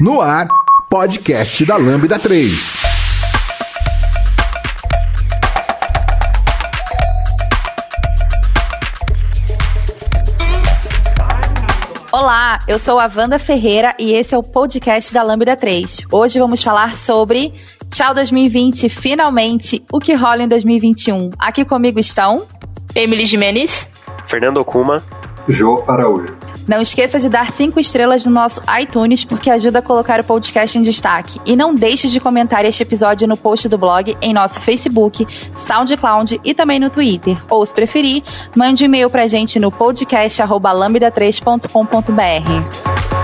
No ar, podcast da Lambda 3. Olá, eu sou a Wanda Ferreira e esse é o podcast da Lambda 3. Hoje vamos falar sobre Tchau 2020, finalmente, o que rola em 2021. Aqui comigo estão Emily Jimenez, Fernando Okuma, Jô Araújo. Não esqueça de dar cinco estrelas no nosso iTunes, porque ajuda a colocar o podcast em destaque. E não deixe de comentar este episódio no post do blog, em nosso Facebook, SoundCloud e também no Twitter. Ou, se preferir, mande um e-mail pra gente no podcast.lambda3.com.br.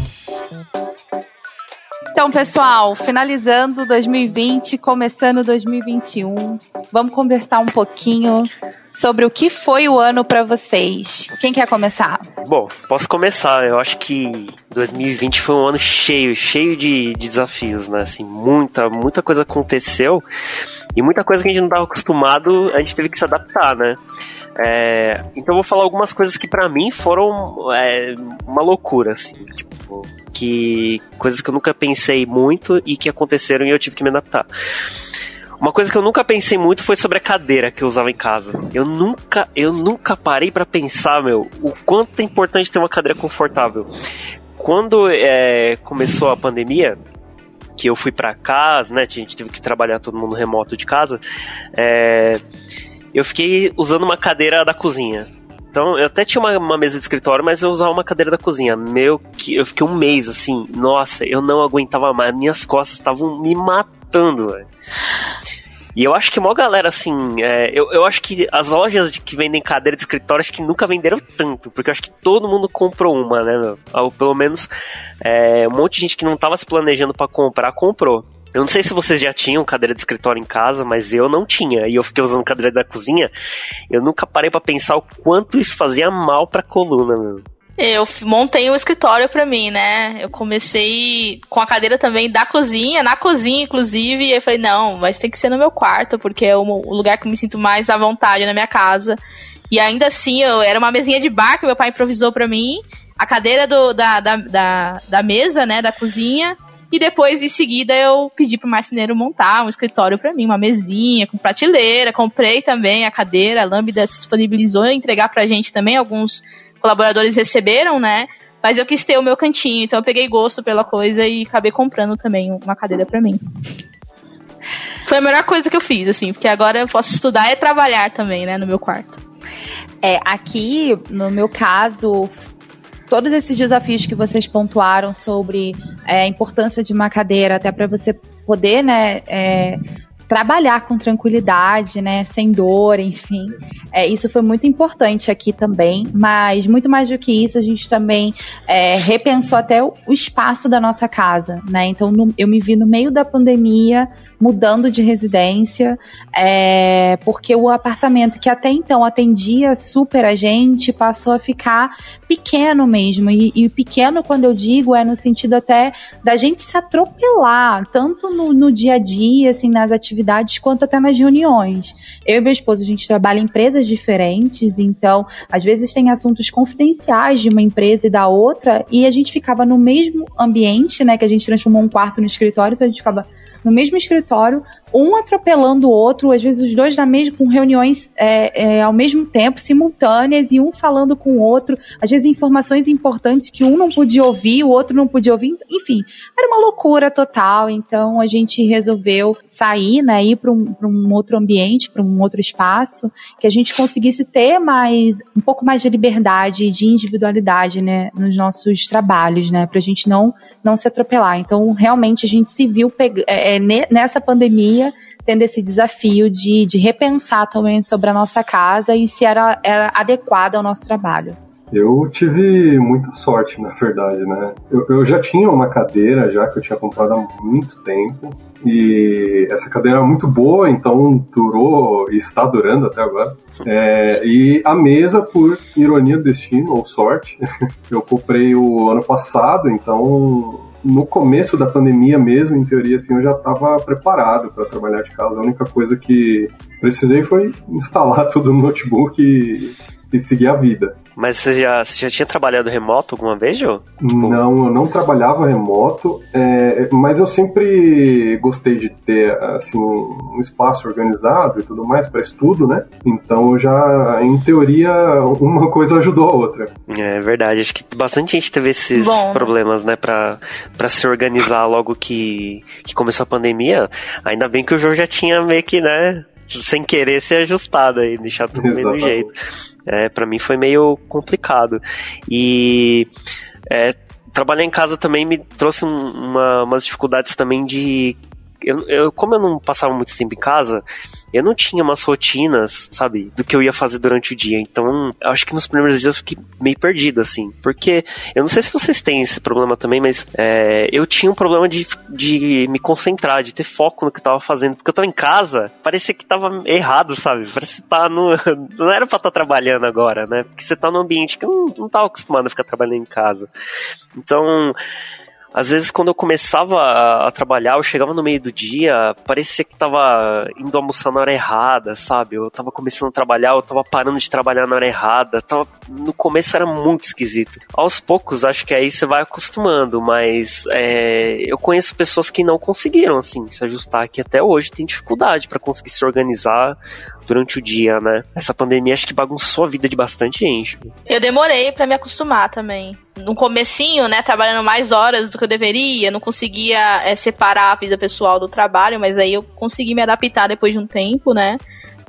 Então, pessoal, finalizando 2020, começando 2021, vamos conversar um pouquinho sobre o que foi o ano para vocês. Quem quer começar? Bom, posso começar. Eu acho que 2020 foi um ano cheio, cheio de, de desafios, né? Assim, muita, muita coisa aconteceu e muita coisa que a gente não estava acostumado, a gente teve que se adaptar, né? É, então eu vou falar algumas coisas que para mim foram é, uma loucura, assim, tipo, que coisas que eu nunca pensei muito e que aconteceram e eu tive que me adaptar. Uma coisa que eu nunca pensei muito foi sobre a cadeira que eu usava em casa. Eu nunca, eu nunca parei para pensar, meu, o quanto é importante ter uma cadeira confortável. Quando é, começou a pandemia, que eu fui para casa, né? A gente teve que trabalhar todo mundo remoto de casa. É, eu fiquei usando uma cadeira da cozinha. Então, eu até tinha uma, uma, mesa de escritório, mas eu usava uma cadeira da cozinha. Meu, que eu fiquei um mês assim, nossa, eu não aguentava mais. Minhas costas estavam me matando, velho. E eu acho que uma galera, assim, é, eu, eu acho que as lojas que vendem cadeira de escritório acho que nunca venderam tanto, porque eu acho que todo mundo comprou uma, né? Ou pelo menos é, um monte de gente que não tava se planejando para comprar, comprou. Eu não sei se vocês já tinham cadeira de escritório em casa, mas eu não tinha. E eu fiquei usando cadeira da cozinha. Eu nunca parei para pensar o quanto isso fazia mal pra coluna, meu. Eu montei um escritório para mim, né? Eu comecei com a cadeira também da cozinha, na cozinha, inclusive, e eu falei, não, mas tem que ser no meu quarto, porque é o lugar que eu me sinto mais à vontade na minha casa. E ainda assim, eu era uma mesinha de bar que meu pai improvisou para mim, a cadeira do, da, da, da, da, mesa, né, da cozinha, e depois, em seguida, eu pedi pro marceneiro montar um escritório para mim, uma mesinha com prateleira, comprei também a cadeira, a Lambda se disponibilizou a entregar pra gente também alguns colaboradores receberam, né? Mas eu quis ter o meu cantinho, então eu peguei gosto pela coisa e acabei comprando também uma cadeira para mim. Foi a melhor coisa que eu fiz, assim, porque agora eu posso estudar e trabalhar também, né, no meu quarto. É, aqui, no meu caso, todos esses desafios que vocês pontuaram sobre é, a importância de uma cadeira, até para você poder, né, é, trabalhar com tranquilidade, né, sem dor, enfim. É, isso foi muito importante aqui também, mas muito mais do que isso, a gente também é, repensou até o, espaço da nossa casa, né? Então, no, eu me vi no meio da pandemia mudando de residência, é, porque o apartamento que até então atendia super a gente passou a ficar pequeno mesmo. E, e pequeno, quando eu digo, é no sentido até da gente se atropelar, tanto no, no dia a dia, assim, nas atividades, quanto até nas reuniões. Eu e meu esposo, a gente trabalha em empresas diferentes, então, às vezes tem assuntos confidenciais de uma empresa e da outra, e a gente ficava no mesmo ambiente, né, que a gente transformou um quarto no escritório, então a gente ficava no mesmo escritório, um atropelando o outro, às vezes os dois na mesma, com reuniões é, é, ao mesmo tempo, simultâneas, e um falando com o outro, às vezes informações importantes que um não podia ouvir, o outro não podia ouvir, enfim, era uma loucura total. Então a gente resolveu sair, né, ir para um, um outro ambiente, para um outro espaço, que a gente conseguisse ter mais, um pouco mais de liberdade e de individualidade, né, nos nossos trabalhos, né, para a gente não, não se atropelar. Então realmente a gente se viu é, é nessa pandemia tendo esse desafio de, de repensar também sobre a nossa casa e se era, era adequado ao nosso trabalho. Eu tive muita sorte, na verdade, né? Eu, eu já tinha uma cadeira já que eu tinha comprado há muito tempo. E essa cadeira era muito boa, então durou e está durando até agora. É, e a mesa, por ironia do destino ou sorte, eu comprei o ano passado, então no começo da pandemia mesmo, em teoria, assim, eu já estava preparado para trabalhar de casa. A única coisa que precisei foi instalar tudo no notebook e, e seguir a vida. Mas você já, você já tinha trabalhado remoto alguma vez, Joe? Tipo... Não, eu não trabalhava remoto, é, mas eu sempre gostei de ter assim um espaço organizado e tudo mais para estudo, né? Então já, em teoria, uma coisa ajudou a outra. É verdade, acho que bastante gente teve esses Bom. problemas, né, para se organizar logo que, que começou a pandemia. Ainda bem que o Joe já tinha meio que, né, sem querer ser ajustado aí, deixar tudo do mesmo jeito. É, para mim foi meio complicado. E é, trabalhar em casa também me trouxe uma, umas dificuldades também de. Eu, eu, como eu não passava muito tempo em casa, eu não tinha umas rotinas, sabe, do que eu ia fazer durante o dia. Então, acho que nos primeiros dias eu fiquei meio perdido, assim. Porque eu não sei se vocês têm esse problema também, mas é, eu tinha um problema de, de me concentrar, de ter foco no que eu tava fazendo. Porque eu tava em casa, parecia que tava errado, sabe? Parecia que tá no. Não era pra estar tá trabalhando agora, né? Porque você tá num ambiente que não, não tava acostumado a ficar trabalhando em casa. Então às vezes quando eu começava a, trabalhar, eu chegava no meio do dia, parecia que tava indo almoçar na hora errada, sabe? Eu tava começando a trabalhar, eu tava parando de trabalhar na hora errada. Tava, no começo era muito esquisito. Aos poucos, acho que aí você vai acostumando, mas é, eu conheço pessoas que não conseguiram, assim, se ajustar, que até hoje tem dificuldade para conseguir se organizar durante o dia, né? Essa pandemia acho que bagunçou a vida de bastante gente. Eu demorei para me acostumar também. No comecinho, né, trabalhando mais horas do que eu deveria, não conseguia é, separar a vida pessoal do trabalho, mas aí eu consegui me adaptar depois de um tempo, né?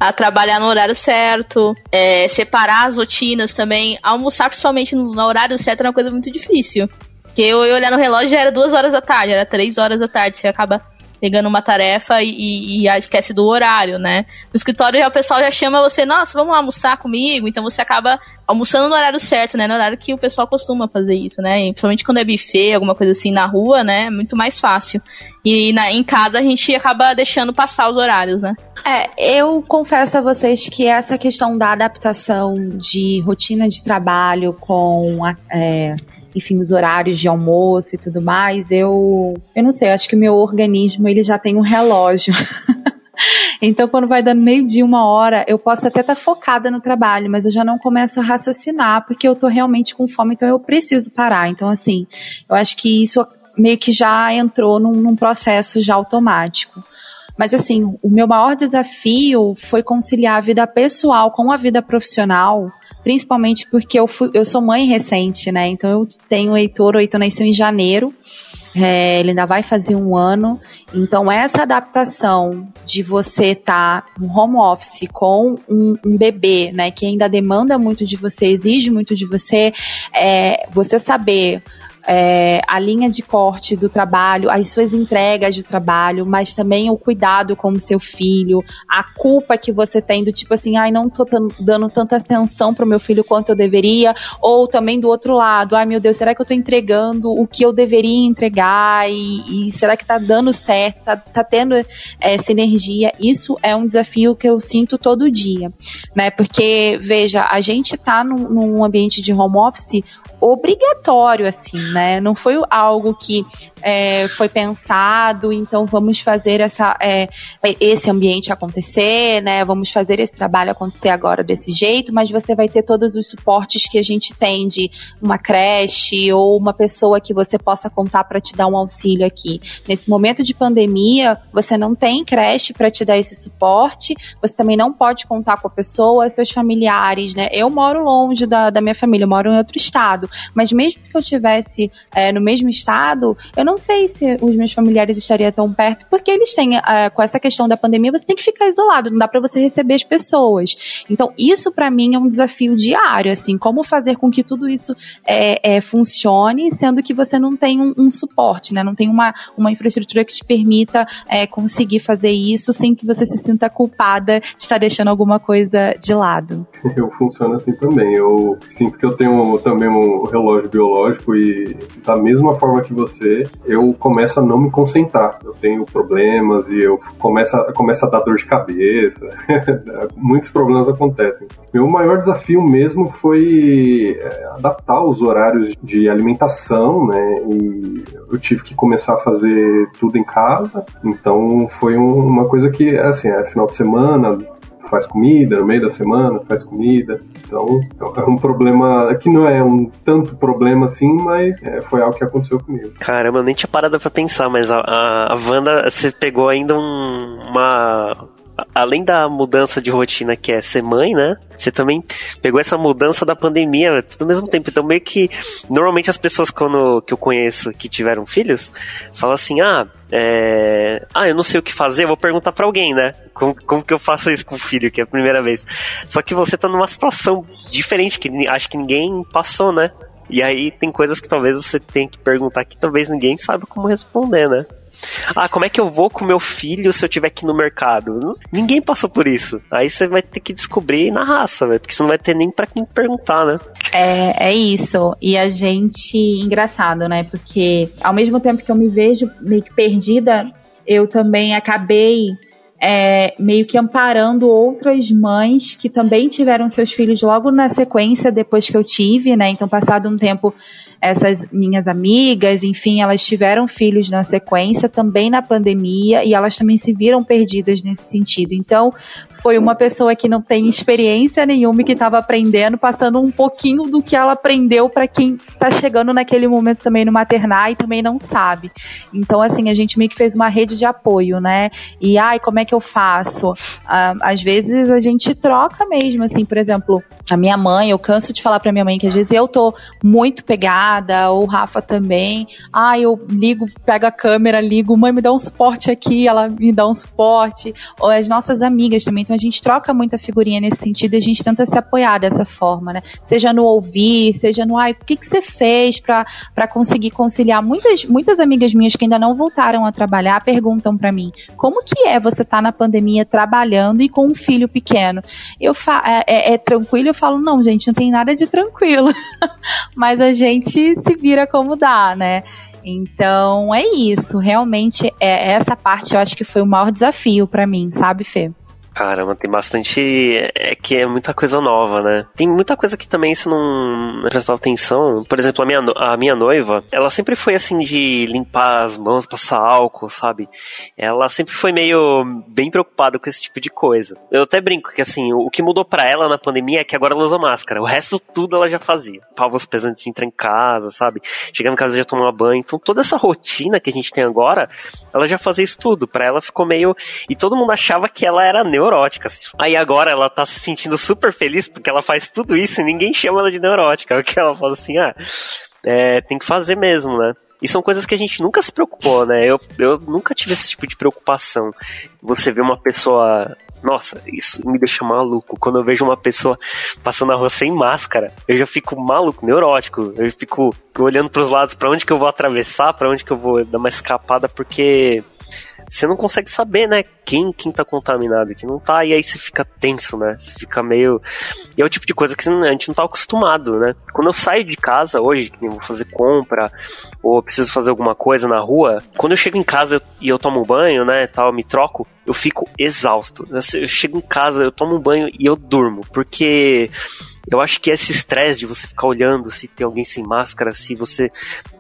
a trabalhar no horário certo, é, separar as rotinas também. Almoçar, principalmente no, no, horário certo, era uma coisa muito difícil. Porque eu, eu olhar no relógio já era duas horas da tarde, era três horas da tarde. Você acaba pegando uma tarefa e, e, e esquece do horário, né? No escritório já o pessoal já chama você, nossa, vamos almoçar comigo, então você acaba almoçando no horário certo, né? No horário que o pessoal costuma fazer isso, né? E, principalmente quando é buffet, alguma coisa assim na rua, né? É muito mais fácil. E na, em casa a gente acaba deixando passar os horários, né? É, eu confesso a vocês que essa questão da adaptação de rotina de trabalho com a, é, enfim, os horários de almoço e tudo mais, eu, eu não sei, eu acho que o meu organismo, ele já tem um relógio. Então, quando vai dando meio dia, uma hora, eu posso até estar tá focada no trabalho, mas eu já não começo a raciocinar, porque eu tô realmente com fome, então eu preciso parar. Então, assim, eu acho que isso meio que já entrou num, num processo já automático. Mas assim, o meu maior desafio foi conciliar a vida pessoal com a vida profissional principalmente porque eu, fui, eu sou mãe recente, né? Então eu tenho o Heitor, o Heitor nasceu em janeiro, é, ele ainda vai fazer um ano. Então, essa adaptação de você estar tá no home office com um, um, bebê, né, que ainda demanda muito de você, exige muito de você, é, você saber é, a linha de corte do trabalho, as suas entregas de trabalho, mas também o cuidado com o seu filho, a culpa que você tem do tipo assim, ai, não tô dando tanta atenção pro meu filho quanto eu deveria, ou também do outro lado, ai meu Deus, será que eu tô entregando o que eu deveria entregar e, e será que tá dando certo, tá, tá tendo é, sinergia? Isso é um desafio que eu sinto todo dia, né? Porque, veja, a gente tá num, num ambiente de home office obrigatório, assim, né? Não foi algo que é, foi pensado, então vamos fazer essa, é, esse ambiente acontecer, né? Vamos fazer esse trabalho acontecer agora desse jeito, mas você vai ter todos os suportes que a gente tem de uma creche ou uma pessoa que você possa contar para te dar um auxílio aqui. Nesse momento de pandemia, você não tem creche para te dar esse suporte, você também não pode contar com a pessoa, seus familiares, né? Eu moro longe da, da minha família, eu moro em outro estado. Mas mesmo que eu estivesse é, no mesmo estado, eu não sei se os meus familiares estariam tão perto, porque eles têm, é, com essa questão da pandemia, você tem que ficar isolado, não dá para você receber as pessoas. Então, isso para mim é um desafio diário, assim, como fazer com que tudo isso é, é funcione, sendo que você não tem um, um, suporte, né? Não tem uma, uma infraestrutura que te permita é, conseguir fazer isso sem que você se sinta culpada de estar deixando alguma coisa de lado. Eu funciono assim também. Eu sinto que eu tenho também um relógio biológico e da mesma forma que você, eu começo a não me concentrar. Eu tenho problemas e eu começo a, começo a dar dor de cabeça. Muitos problemas acontecem. Meu maior desafio mesmo foi é, adaptar os horários de alimentação, né? E eu tive que começar a fazer tudo em casa. Então foi uma coisa que, assim, é final de semana, faz comida, no meio da semana faz comida. Então é um problema que não é um tanto problema assim, mas é, foi algo que aconteceu comigo. Caramba, eu nem tinha parado pra pensar, mas a, a, a Wanda, você pegou ainda um, uma além da mudança de rotina que é ser mãe, né? Você também pegou essa mudança da pandemia tudo ao mesmo tempo. Então, meio que normalmente as pessoas quando, que eu conheço que tiveram filhos falam assim: ah, é... ah, eu não sei o que fazer, vou perguntar para alguém, né? Como, como que eu faço isso com o filho, que é a primeira vez? Só que você tá numa situação diferente que acho que ninguém passou, né? E aí tem coisas que talvez você tenha que perguntar que talvez ninguém sabe como responder, né? Ah, como é que eu vou com meu filho se eu tiver ir no mercado? Ninguém passou por isso. Aí você vai ter que descobrir na raça, velho, porque você não vai ter nem para quem perguntar, né? É, é isso. E a gente, engraçado, né? Porque ao mesmo tempo que eu me vejo meio que perdida, eu também acabei é, meio que amparando outras mães que também tiveram seus filhos logo na sequência depois que eu tive, né? Então, passado um tempo, essas minhas amigas, enfim, elas tiveram filhos na sequência, também na pandemia, e elas também se viram perdidas nesse sentido. Então, foi uma pessoa que não tem experiência nenhuma e que estava aprendendo, passando um pouquinho do que ela aprendeu para quem está chegando naquele momento também no maternar e também não sabe. Então, assim, a gente meio que fez uma rede de apoio, né? E, ai, como é que eu faço? Ah, às vezes a gente troca mesmo, assim, por exemplo, a minha mãe, eu canso de falar para minha mãe que às vezes eu tô muito pegada, ou o Rafa também. Ah, eu ligo, pego a câmera, ligo, mãe, me dá um suporte aqui, ela me dá um suporte. Ou as nossas amigas também então a gente troca muita figurinha nesse sentido e a gente tenta se apoiar dessa forma, né? Seja no ouvir, seja no, ai, o que, que você fez para conseguir conciliar? Muitas, muitas amigas minhas que ainda não voltaram a trabalhar perguntam para mim, como que é você estar tá na pandemia trabalhando e com um filho pequeno? Eu fa é, é, é tranquilo? Eu falo, não, gente, não tem nada de tranquilo. Mas a gente se vira como dá, né? Então é isso, realmente é essa parte eu acho que foi o maior desafio para mim, sabe, Fê? Caramba, tem bastante. É que é muita coisa nova, né? Tem muita coisa que também se não prestar atenção. Por exemplo, a minha, a minha noiva, ela sempre foi assim de limpar as mãos, passar álcool, sabe? Ela sempre foi meio bem preocupada com esse tipo de coisa. Eu até brinco que assim, o que mudou para ela na pandemia é que agora ela usa máscara. O resto tudo ela já fazia. Pavos pesantes de entrar em casa, sabe? Chegando em casa já tomar banho. Então toda essa rotina que a gente tem agora, ela já fazia isso tudo. Pra ela ficou meio. E todo mundo achava que ela era neurótica neurótica. Assim. Aí agora ela tá se sentindo super feliz porque ela faz tudo isso e ninguém chama ela de neurótica. O que ela fala assim, ah, é, tem que fazer mesmo, né? E são coisas que a gente nunca se preocupou, né? Eu, eu nunca tive esse tipo de preocupação. Você vê uma pessoa. Nossa, isso me deixa maluco. Quando eu vejo uma pessoa passando a rua sem máscara, eu já fico maluco, neurótico. Eu fico olhando para os lados, para onde que eu vou atravessar, para onde que eu vou dar uma escapada, porque você não consegue saber, né, quem, quem tá contaminado, quem não tá, e aí você fica tenso, né? Você fica meio. E é o tipo de coisa que a gente não tá acostumado, né? Quando eu saio de casa hoje, que vou fazer compra, ou preciso fazer alguma coisa na rua, quando eu chego em casa e eu tomo banho, né, tal, me troco, eu fico exausto. Eu chego em casa, eu tomo banho e eu durmo, porque eu acho que esse estresse de você ficar olhando se tem alguém sem máscara, se você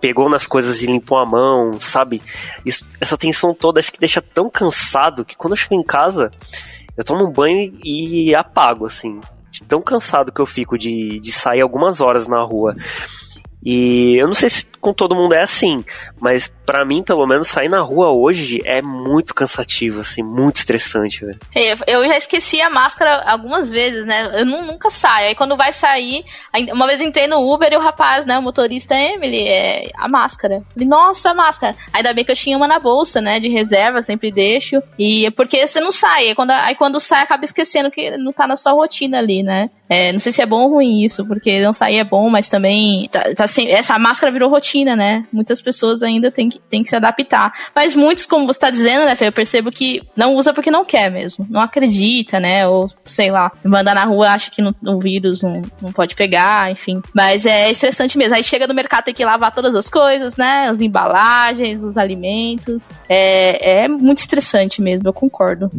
pegou nas coisas e limpou a mão, sabe? Isso, essa tensão toda acho que deixa tão cansado que quando eu chego em casa, eu tomo um banho e apago, assim. De tão cansado que eu fico de, de sair algumas horas na rua. E eu não sei se com todo mundo é assim, mas para mim, pelo menos, sair na rua hoje é muito cansativo, assim, muito estressante, velho. Eu já esqueci a máscara algumas vezes, né? Eu nunca saio. Aí quando vai sair, uma vez entrei no Uber e o rapaz, né, o motorista, Emily, é a máscara. Falei, nossa, a máscara. Ainda bem que eu tinha uma na bolsa, né, de reserva, sempre deixo. E é porque você não sai. Aí quando, aí quando sai, acaba esquecendo que não tá na sua rotina ali, né? É, não sei se é bom ou ruim isso, porque não sair é bom, mas também tá, tá sem, essa máscara virou rotina, né? Muitas pessoas ainda têm que, têm que se adaptar. Mas muitos, como você tá dizendo, né, Fê, eu percebo que não usa porque não quer mesmo. Não acredita, né? Ou, sei lá, mandar na rua acha que no, o vírus não, não pode pegar, enfim. Mas é estressante mesmo. Aí chega no mercado, tem que lavar todas as coisas, né? As embalagens, os alimentos. É, é muito estressante mesmo, eu concordo.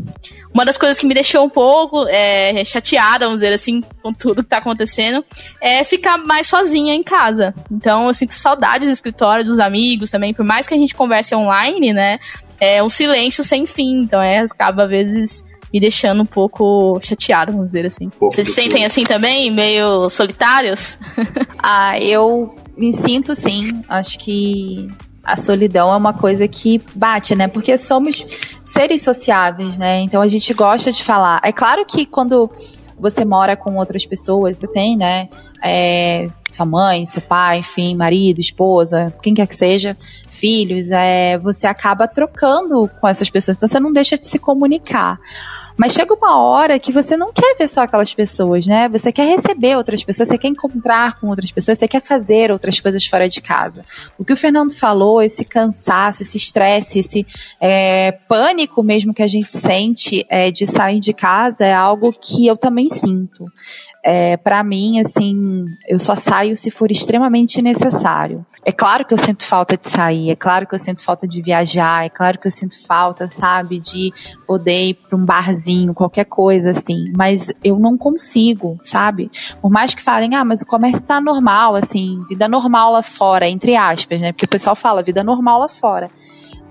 Uma das coisas que me deixou um pouco é, chateada, vamos dizer assim, com tudo que tá acontecendo, é ficar mais sozinha em casa. Então eu sinto saudade do escritório, dos amigos também, por mais que a gente converse online, né? É um silêncio sem fim. Então é, acaba às vezes me deixando um pouco chateado, vamos dizer assim. Vocês se sentem assim também, meio solitários? ah, eu me sinto sim. Acho que a solidão é uma coisa que bate, né? Porque somos seres sociáveis, né? Então a gente gosta de falar. É claro que quando você mora com outras pessoas, você tem, né? É, sua mãe, seu pai, enfim, marido, esposa, quem quer que seja, filhos, é, você acaba trocando com essas pessoas, então você não deixa de se comunicar. Mas chega uma hora que você não quer ver só aquelas pessoas, né? Você quer receber outras pessoas, você quer encontrar com outras pessoas, você quer fazer outras coisas fora de casa. O que o Fernando falou, esse cansaço, esse estresse, esse é, pânico mesmo que a gente sente é, de sair de casa é algo que eu também sinto. É, para mim, assim, eu só saio se for extremamente necessário. É claro que eu sinto falta de sair, é claro que eu sinto falta de viajar, é claro que eu sinto falta, sabe, de poder ir para um barzinho, qualquer coisa assim, mas eu não consigo, sabe? Por mais que falem, ah, mas o comércio tá normal, assim, vida normal lá fora, entre aspas, né? Porque o pessoal fala vida normal lá fora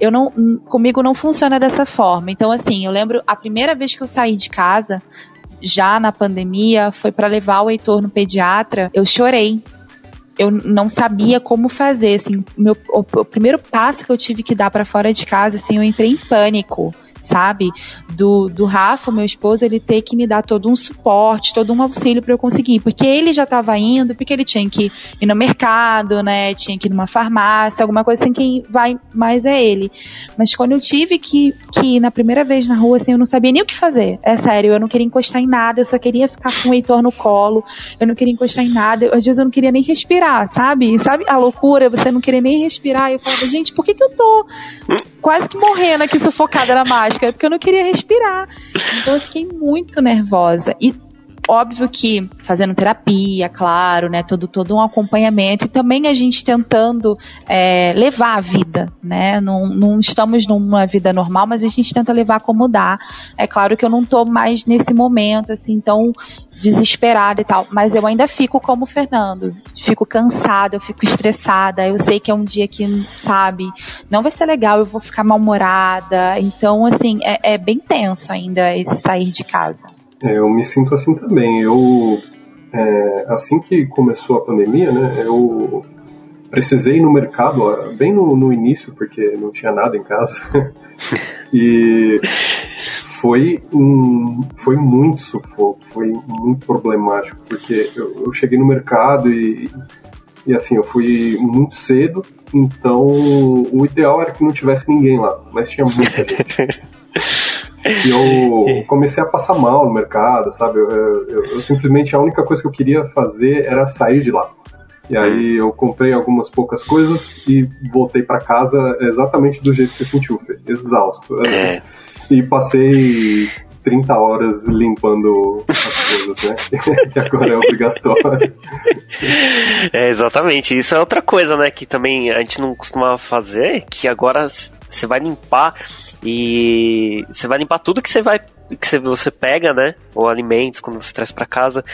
eu não comigo não funciona dessa forma. Então assim, eu lembro a primeira vez que eu saí de casa, já na pandemia, foi para levar o Heitor no pediatra. Eu chorei eu não sabia como fazer, assim, meu, o, o primeiro passo que eu tive que dar para fora de casa, assim, eu entrei em pânico sabe? Do, do Rafa, meu esposo, ele ter que me dar todo um suporte, todo um auxílio para eu conseguir. Porque ele já estava indo, porque ele tinha que ir no mercado, né? Tinha que ir numa farmácia, alguma coisa assim, quem vai mais é ele. Mas quando eu tive que, que ir na primeira vez na rua, assim, eu não sabia nem o que fazer. É sério, eu não queria encostar em nada, eu só queria ficar com o Heitor no colo, eu não queria encostar em nada, às vezes eu não queria nem respirar, sabe? Sabe a loucura, você não querer nem respirar? E eu falava, gente, por que que eu tô quase que morrendo aqui sufocada na máscara, porque eu não queria respirar. Então eu fiquei muito nervosa. E óbvio que fazendo terapia, claro, né, todo, todo um acompanhamento e também a gente tentando é, levar a vida, né, não, não estamos numa vida normal, mas a gente tenta levar como dá. É claro que eu não tô mais nesse momento, assim, tão desesperada e tal, mas eu ainda fico como o Fernando, fico cansada, eu fico estressada, eu sei que é um dia que, sabe, não vai ser legal, eu vou ficar mal-humorada, então, assim, é, é bem tenso ainda esse sair de casa. Eu me sinto assim também, eu, é, assim que começou a pandemia, né, eu precisei ir no mercado, bem no, no início, porque não tinha nada em casa, e foi, um, foi muito sufoco, foi muito problemático, porque eu, eu cheguei no mercado e, e assim, eu fui muito cedo, então o ideal era que não tivesse ninguém lá, mas tinha muita gente. E eu comecei a passar mal no mercado, sabe? Eu, eu, eu, simplesmente a única coisa que eu queria fazer era sair de lá. E aí eu comprei algumas poucas coisas e voltei para casa exatamente do jeito que você sentiu, Fê, exausto. É. E passei 30 horas limpando as coisas, né? que agora é obrigatório. É, exatamente. Isso é outra coisa, né? Que também a gente não costumava fazer, que agora você vai limpar e você vai limpar tudo que você vai que você pega, né? Ou alimentos quando você traz para casa.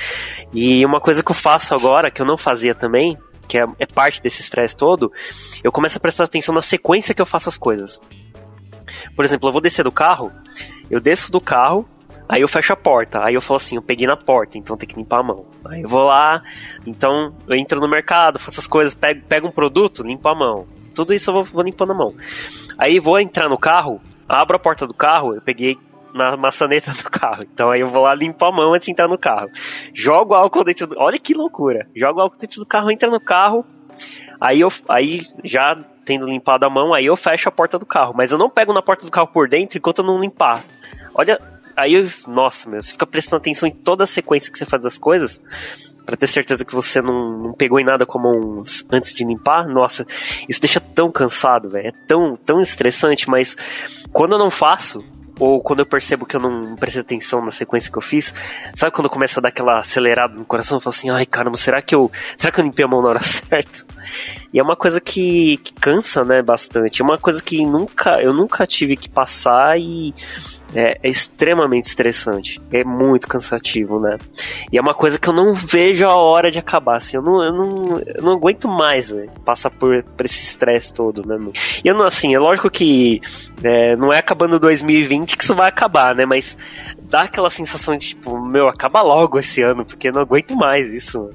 E uma coisa que eu faço agora, que eu não fazia também, que é, é parte desse estresse todo, eu começo a prestar atenção na sequência que eu faço as coisas. Por exemplo, eu vou descer do carro, eu desço do carro, aí eu fecho a porta. Aí eu falo assim, eu peguei na porta, então tem que limpar a mão. Aí eu vou lá, então eu entro no mercado, faço as coisas, pego, pego um produto, limpo a mão. Tudo isso eu vou, vou limpando a mão. Aí vou entrar no carro, abro a porta do carro, eu peguei na maçaneta do carro. Então aí eu vou lá limpar a mão antes de entrar no carro. Jogo álcool dentro do. Olha que loucura! Jogo álcool dentro do carro, entra no carro. Aí eu aí já tendo limpado a mão, aí eu fecho a porta do carro. Mas eu não pego na porta do carro por dentro enquanto eu não limpar. Olha, aí eu, nossa, meu, você fica prestando atenção em toda a sequência que você faz as coisas para ter certeza que você não, não pegou em nada como uns antes de limpar. Nossa, isso deixa tão cansado, velho. É tão, tão estressante, mas quando eu não faço, ou quando eu percebo que eu não prestei atenção na sequência que eu fiz, sabe quando começa a dar aquela acelerada no coração? Eu falo assim, ai caramba, será que eu. Será que eu limpei a mão na hora certa? E é uma coisa que, que cansa, né, bastante. É uma coisa que nunca, eu nunca tive que passar e é, é, extremamente estressante. É muito cansativo, né? E é uma coisa que eu não vejo a hora de acabar. Assim, eu, não, eu, não, eu não aguento mais né, passar por, por esse estresse todo, né? E eu não, assim, é lógico que é, não é acabando 2020 que isso vai acabar, né? Mas dá aquela sensação de tipo, meu, acaba logo esse ano, porque eu não aguento mais isso.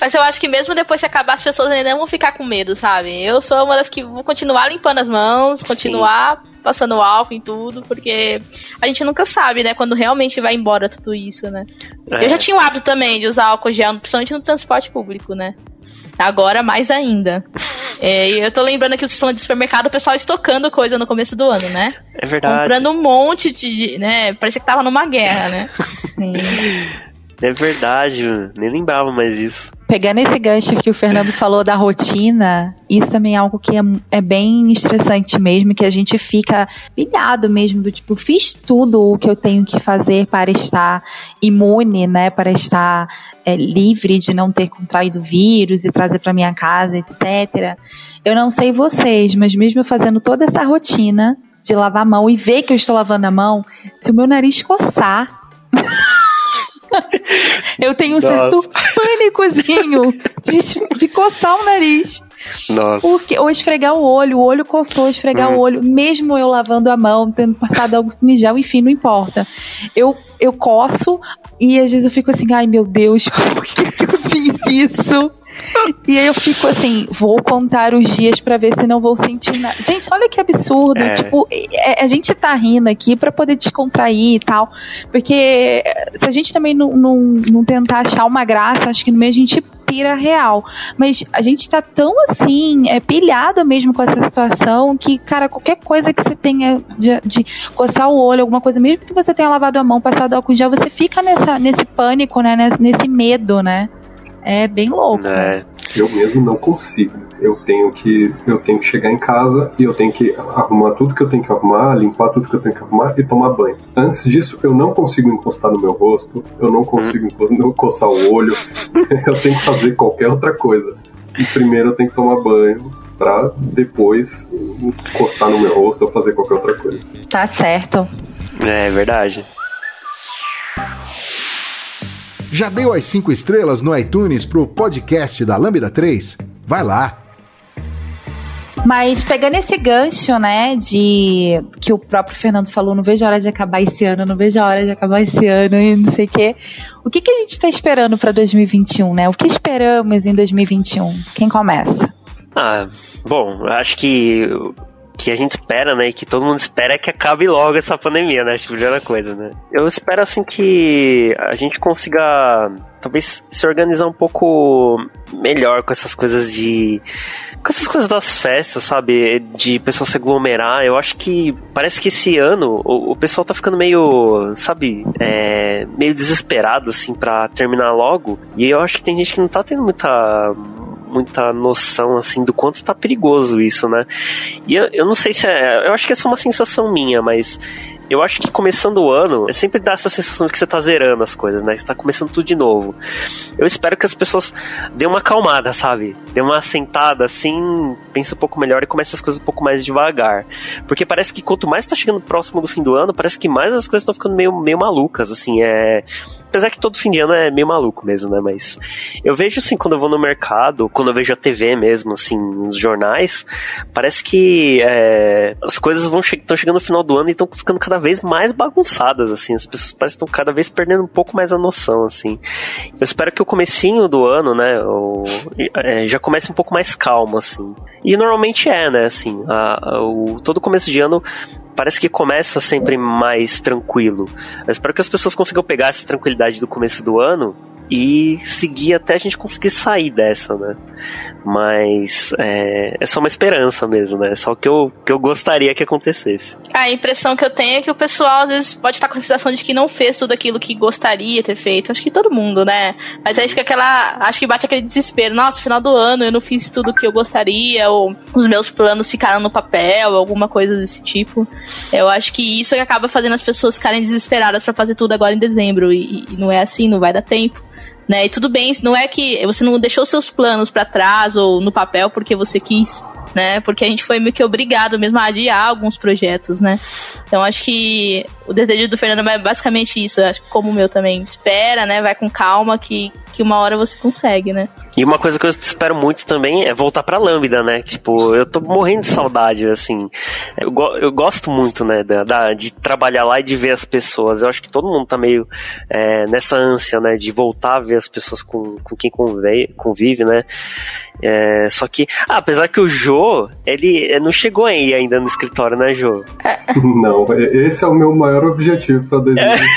Mas eu acho que mesmo depois de acabar, as pessoas ainda vão ficar com medo, sabe? Eu sou uma das que vou continuar limpando as mãos, continuar Sim. Passando álcool em tudo, porque a gente nunca sabe, né, quando realmente vai embora tudo isso, né? É. Eu já tinha o hábito também de usar álcool gel, principalmente no transporte público, né? Agora mais ainda. É, eu tô lembrando aqui o sistema de supermercado, o pessoal estocando coisa no começo do ano, né? É verdade. Comprando um monte de. né? Parecia que tava numa guerra, né? É verdade, nem lembrava mais disso. Pegando esse gancho que o Fernando falou da rotina, isso também é algo que é, é bem estressante mesmo, que a gente fica pilhado mesmo, do tipo, fiz tudo o que eu tenho que fazer para estar imune, né, para estar é, livre de não ter contraído vírus e trazer para minha casa, etc. Eu não sei vocês, mas mesmo fazendo toda essa rotina de lavar a mão e ver que eu estou lavando a mão, se o meu nariz coçar... eu tenho um certo pânicozinho de, de coçar o nariz. Nossa. Porque, ou esfregar o olho, o olho coçou, esfregar hum. o olho, mesmo eu lavando a mão, tendo passado algo com gel, enfim, não importa. Eu, eu coço e às vezes eu fico assim, ai meu Deus, por que, que eu fiz isso? E aí eu fico assim, vou contar os dias para ver se não vou sentir nada. Gente, olha que absurdo. É. Tipo, é, a gente tá rindo aqui para poder descontrair e tal. Porque se a gente também não, não, não tentar achar uma graça, acho que no meio a gente pira real. Mas a gente tá tão assim, é pilhado mesmo com essa situação que, cara, qualquer coisa que você tenha de, de coçar o olho, alguma coisa, mesmo que você tenha lavado a mão, passado álcool gel, você fica nessa, nesse pânico, né? Nesse, nesse medo, né? É bem louco. É. Eu mesmo não consigo. Eu tenho que eu tenho que chegar em casa e eu tenho que arrumar tudo que eu tenho que arrumar, limpar tudo que eu tenho que arrumar e tomar banho. Antes disso, eu não consigo encostar no meu rosto, eu não consigo coçar o olho, eu tenho que fazer qualquer outra coisa. E primeiro eu tenho que tomar banho, para depois encostar no meu rosto ou fazer qualquer outra coisa. Tá certo. É verdade. Já deu as 5 estrelas no iTunes pro podcast da Lambda 3? Vai lá! Mas pegando esse gancho, né, de que o próprio Fernando falou, não vejo a hora de acabar esse ano, não vejo a hora de acabar esse ano e não sei o quê. O que, que a gente está esperando para 2021, né? O que esperamos em 2021? Quem começa? Ah, bom, acho que que a gente espera, né? E que todo mundo espera é que acabe logo essa pandemia, né? Tipo, já coisa, né? Eu espero, assim, que a gente consiga talvez se organizar um pouco melhor com essas coisas de. Com essas coisas das festas, sabe? De pessoal se aglomerar. Eu acho que parece que esse ano o, o pessoal tá ficando meio, sabe? É, meio desesperado, assim, para terminar logo. E eu acho que tem gente que não tá tendo muita muita noção, assim, do quanto tá perigoso isso, né? E eu, eu não sei se é. Eu acho que é só uma sensação minha, mas eu acho que começando o ano, é sempre dá essa sensação de que você tá zerando as coisas, né? Você tá começando tudo de novo. Eu espero que as pessoas dêem uma acalmada, sabe? Dêem uma assentada assim, pense um pouco melhor e comece as coisas um pouco mais devagar. Porque parece que quanto mais tá chegando próximo do fim do ano, parece que mais as coisas estão ficando meio, meio malucas, assim, é Apesar que todo fim de ano é meio maluco mesmo, né? Mas eu vejo assim, quando eu vou no mercado, quando eu vejo a TV mesmo, assim, nos jornais, parece que é, as coisas vão che estão chegando no final do ano e estão ficando cada cada vez mais bagunçadas, assim. As pessoas parecem estão cada vez perdendo um pouco mais a noção, assim. Eu espero que o comecinho do ano, né, o, é, já comece um pouco mais calmo, assim. E normalmente é, né, assim. A, a, o, todo começo de ano parece que começa sempre mais tranquilo. Eu espero que as pessoas consigam pegar essa tranquilidade do começo do ano e seguir até a gente conseguir sair dessa, né? Mas é, é só uma esperança mesmo, né? É só o que eu, que eu gostaria que acontecesse. A impressão que eu tenho é que o pessoal às vezes pode estar com a sensação de que não fez tudo aquilo que gostaria ter feito. Acho que todo mundo, né? Mas aí fica aquela. Acho que bate aquele desespero. Nossa, final do ano eu não fiz tudo que eu gostaria, ou os meus planos ficaram no papel, alguma coisa desse tipo. Eu acho que isso acaba fazendo as pessoas ficarem desesperadas para fazer tudo agora em dezembro. E, e não é assim, não vai dar tempo né? E tudo bem, não é que você não deixou seus planos para trás ou no papel porque você quis, né? Porque a gente foi meio que obrigado mesmo a adiar alguns projetos, né? Então acho que o desejo do Fernando é basicamente isso, acho que como o meu também. Espera, né? Vai com calma que, que uma hora você consegue, né? E uma coisa que eu espero muito também é voltar pra Lambda, né? Tipo, eu tô morrendo de saudade, assim. Eu, go eu gosto muito, né, da, da, de trabalhar lá e de ver as pessoas. Eu acho que todo mundo tá meio é, nessa ânsia, né, de voltar a ver as pessoas com, com quem convive, convive né? É, só que, ah, apesar que o Jô, ele não chegou aí ainda no escritório, né, Jô? Não, esse é o meu maior objetivo pra 2025.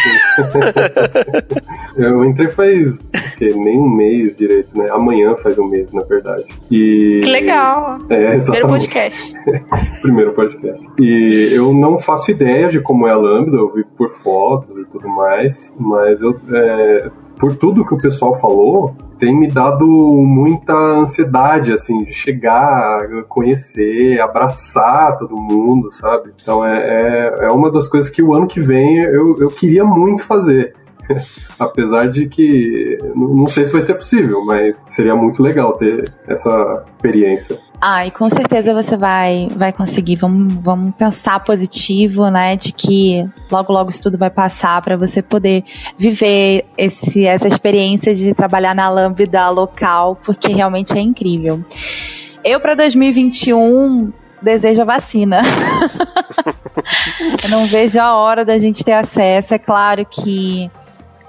eu entrei faz que, nem um mês direito, né? Amanhã faz um mês, na verdade. E... Que legal! É, Primeiro podcast. Primeiro podcast. E eu não faço ideia de como é a Lambda, eu vi por fotos e tudo mais, mas eu, é, por tudo que o pessoal falou, tem me dado muita ansiedade, assim, de chegar, conhecer, abraçar todo mundo, sabe? Então é, é, é uma das coisas que o ano que vem eu, eu queria muito fazer. Apesar de que não sei se vai ser possível, mas seria muito legal ter essa experiência. Ah, e com certeza você vai, vai conseguir. Vamos, vamos pensar positivo, né? De que logo, logo isso tudo vai passar para você poder viver esse, essa experiência de trabalhar na Lambda local, porque realmente é incrível. Eu, para 2021, desejo a vacina. Eu não vejo a hora da gente ter acesso. É claro que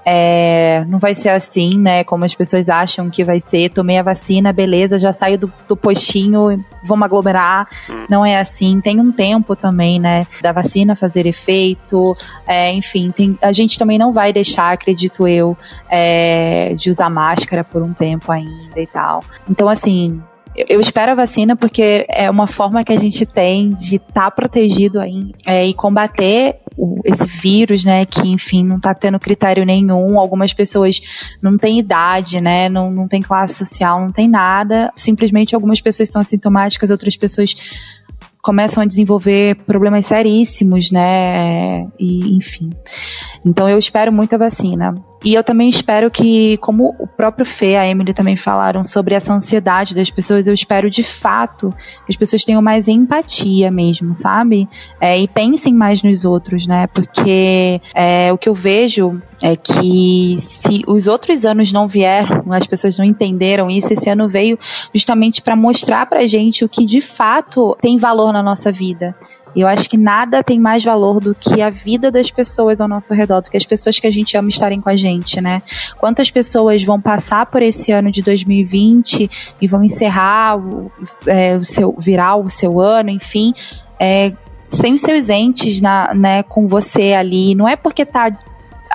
é, não vai ser assim, né? Como as pessoas acham que vai ser. Tomei a vacina, beleza, já saio do, do postinho, vamos aglomerar. Hum. Não é assim. Tem um tempo também, né? Da vacina fazer efeito. É, enfim, tem, a gente também não vai deixar, acredito eu, é, de usar máscara por um tempo ainda e tal. Então, assim, eu espero a vacina porque é uma forma que a gente tem de estar tá protegido aí, é, e combater o, esse vírus, né, que enfim não está tendo critério nenhum. Algumas pessoas não têm idade, né, não, não tem classe social, não tem nada. Simplesmente algumas pessoas são assintomáticas, outras pessoas começam a desenvolver problemas seríssimos, né? E, enfim. Então eu espero muito a vacina. E eu também espero que, como o próprio Fê, a Emily também falaram sobre essa ansiedade das pessoas, eu espero de fato que as pessoas tenham mais empatia mesmo, sabe? É, e pensem mais nos outros, né? Porque é, o que eu vejo é que se os outros anos não vieram, as pessoas não entenderam isso, esse ano veio justamente para mostrar pra gente o que de fato tem valor na nossa vida. Eu acho que nada tem mais valor do que a vida das pessoas ao nosso redor, do que as pessoas que a gente ama estarem com a gente, né? Quantas pessoas vão passar por esse ano de 2020 e vão encerrar o, é, o seu, virar o seu ano, enfim, é, sem os seus entes na, né, com você ali. Não é porque tá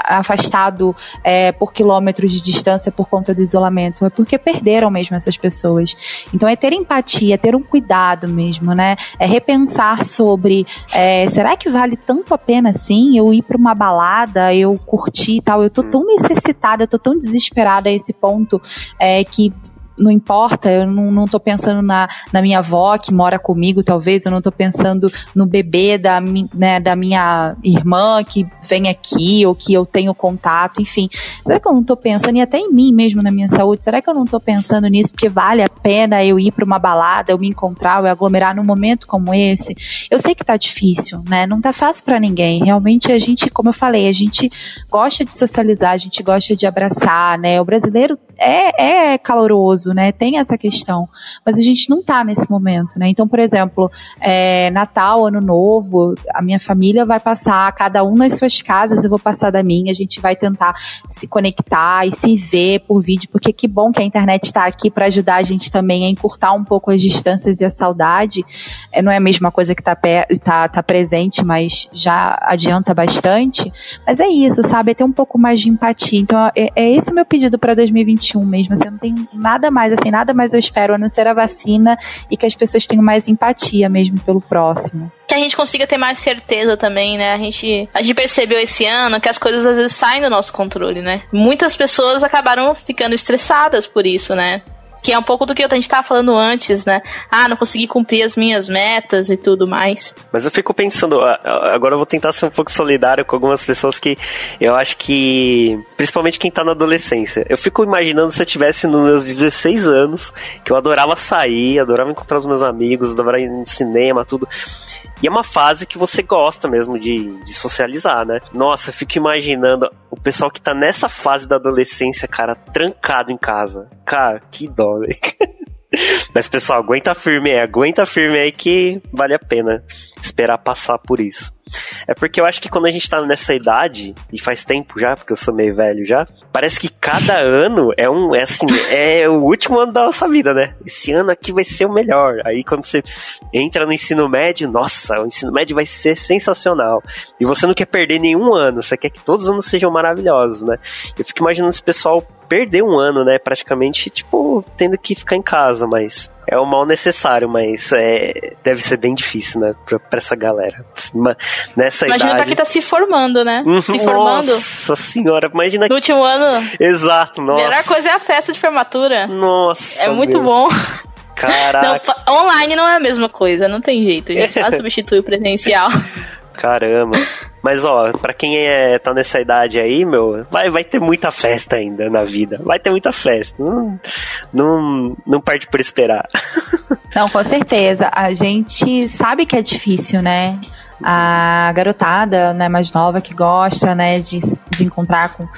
afastado é, por quilômetros de distância por conta do isolamento, é porque perderam mesmo essas pessoas. Então é ter empatia, é ter um cuidado mesmo, né? É repensar sobre é, será que vale tanto a pena assim eu ir para uma balada, eu curtir e tal? Eu tô tão necessitada, eu tô tão desesperada a esse ponto é, que não importa, eu não, não tô pensando na, na minha avó que mora comigo, talvez, eu não tô pensando no bebê da, né, da minha irmã que vem aqui ou que eu tenho contato, enfim. Será que eu não tô pensando, e até em mim mesmo, na minha saúde, será que eu não tô pensando nisso porque vale a pena eu ir para uma balada, eu me encontrar, eu aglomerar num momento como esse? Eu sei que tá difícil, né? Não tá fácil para ninguém. Realmente a gente, como eu falei, a gente gosta de socializar, a gente gosta de abraçar, né? O brasileiro é, é caloroso, né? Tem essa questão. Mas a gente não tá nesse momento, né? Então, por exemplo, é, Natal, Ano Novo, a minha família vai passar, cada um nas suas casas, eu vou passar da minha, a gente vai tentar se conectar e se ver por vídeo, porque que bom que a internet está aqui para ajudar a gente também a encurtar um pouco as distâncias e a saudade. É, não é a mesma coisa que tá, tá, tá presente, mas já adianta bastante. Mas é isso, sabe? É ter um pouco mais de empatia. Então, é, é esse o meu pedido para 2021 mesmo. Assim, eu não tenho nada mais, assim, nada mais eu espero a não ser a vacina e que as pessoas tenham mais empatia mesmo pelo próximo que a gente consiga ter mais certeza também, né? A gente, a gente percebeu esse ano que as coisas às vezes saem do nosso controle, né? Muitas pessoas acabaram ficando estressadas por isso, né? Que é um pouco do que a gente estava falando antes, né? Ah, não consegui cumprir as minhas metas e tudo mais. Mas eu fico pensando, agora eu vou tentar ser um pouco solidário com algumas pessoas que eu acho que. Principalmente quem tá na adolescência. Eu fico imaginando se eu tivesse nos meus 16 anos, que eu adorava sair, adorava encontrar os meus amigos, adorava ir no cinema, tudo. E é uma fase que você gosta mesmo de, de socializar, né? Nossa, eu fico imaginando o pessoal que tá nessa fase da adolescência, cara, trancado em casa. Cara, que dó, velho. Mas, pessoal, aguenta firme aí, aguenta firme aí que vale a pena esperar passar por isso. É porque eu acho que quando a gente tá nessa idade, e faz tempo já, porque eu sou meio velho já, parece que cada ano é um, é assim, é o último ano da nossa vida, né? Esse ano aqui vai ser o melhor. Aí quando você entra no ensino médio, nossa, o ensino médio vai ser sensacional. E você não quer perder nenhum ano, você quer que todos os anos sejam maravilhosos, né? Eu fico imaginando esse pessoal perder um ano, né? Praticamente, tipo, tendo que ficar em casa, mas é o mal necessário, mas é, deve ser bem difícil, né? Pra, pra essa galera. Nessa imagina idade... pra quem tá se formando, né? Uhum, se formando. Nossa senhora, imagina. No último ano. Exato, nossa. A melhor coisa é a festa de formatura. Nossa. É muito meu. bom. Caraca. Não, online não é a mesma coisa, não tem jeito, gente. Ela substitui o presencial. Caramba. Mas ó, para quem é, tá nessa idade aí, meu, vai, vai ter muita festa ainda na vida. Vai ter muita festa. Não, não, não parte por esperar. Não, com certeza. A gente sabe que é difícil, né? A garotada né, mais nova que gosta, né, de, de encontrar com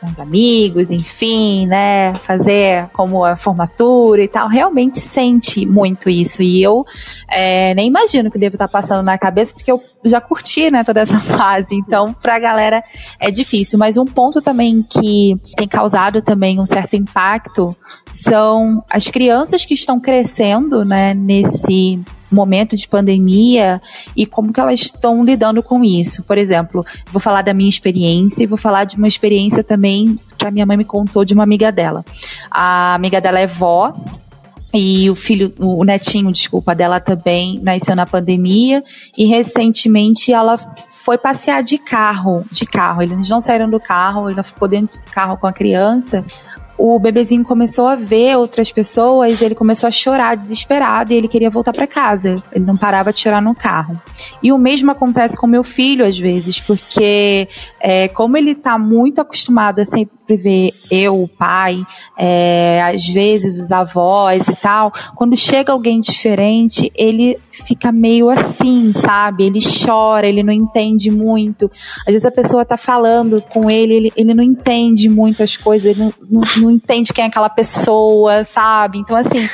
com os amigos, enfim, né? Fazer como a formatura e tal, realmente sente muito isso. E eu é, nem imagino que devo estar passando na cabeça, porque eu já curti, né, toda essa fase. Então, pra galera é difícil. Mas um ponto também que tem causado também um certo impacto são as crianças que estão crescendo, né, nesse momento de pandemia e como que elas estão lidando com isso. Por exemplo, vou falar da minha experiência e vou falar de uma experiência também que a minha mãe me contou de uma amiga dela. A amiga dela é vó, e o filho, o netinho, desculpa, dela também nasceu na pandemia e recentemente ela foi passear de carro, de carro. Eles não saíram do carro, ele ficou dentro do carro com a criança o bebezinho começou a ver outras pessoas, ele começou a chorar desesperado e ele queria voltar para casa. Ele não parava de chorar no carro. E o mesmo acontece com meu filho às vezes, porque é, como ele tá muito acostumado a sempre ver eu, o pai, é, às vezes os avós e tal, quando chega alguém diferente, ele fica meio assim, sabe? Ele chora, ele não entende muito. Às vezes a pessoa tá falando com ele, ele, ele não entende muito as coisas, ele não, não, não entende quem é aquela pessoa, sabe? Então, assim,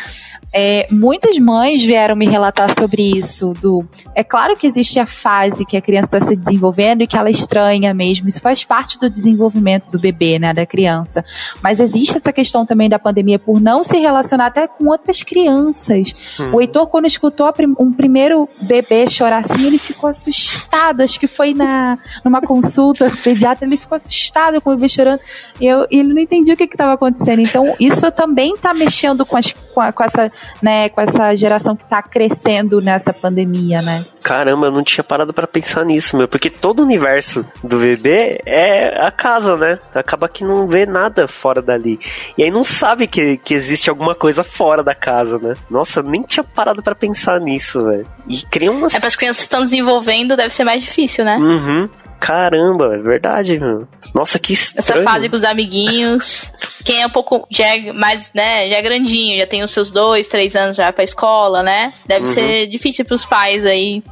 é, muitas mães vieram me relatar sobre isso. Do, é claro que existe a fase que a criança está se desenvolvendo e que ela estranha mesmo. Isso faz parte do desenvolvimento do bebê, né, da criança. Mas existe essa questão também da pandemia por não se relacionar até com outras crianças. Hum. O Heitor, quando escutou um primeiro bebê chorar assim, ele ficou assustado. Acho que foi na, numa consulta pediatra, ele ficou assustado com o bebê chorando. E eu, ele não entendia o que estava acontecendo. Então, isso também está mexendo com, as, com, a, com essa né, com essa geração que tá crescendo nessa pandemia, né? Caramba, eu não tinha parado para pensar nisso, meu, porque todo o universo do bebê é a casa, né? Acaba que não vê nada fora dali. E aí não sabe que, que existe alguma coisa fora da casa, né? Nossa, eu nem tinha parado para pensar nisso, velho. E cria umas. É para as crianças estão desenvolvendo, deve ser mais difícil, né? Uhum. Caramba, é verdade, meu. Nossa, que estranho. Essa fase com os amiguinhos. Quem é um pouco, já é mais, né, já é grandinho, já tem os seus dois, três anos já pra escola, né? Deve uhum. ser difícil pros pais aí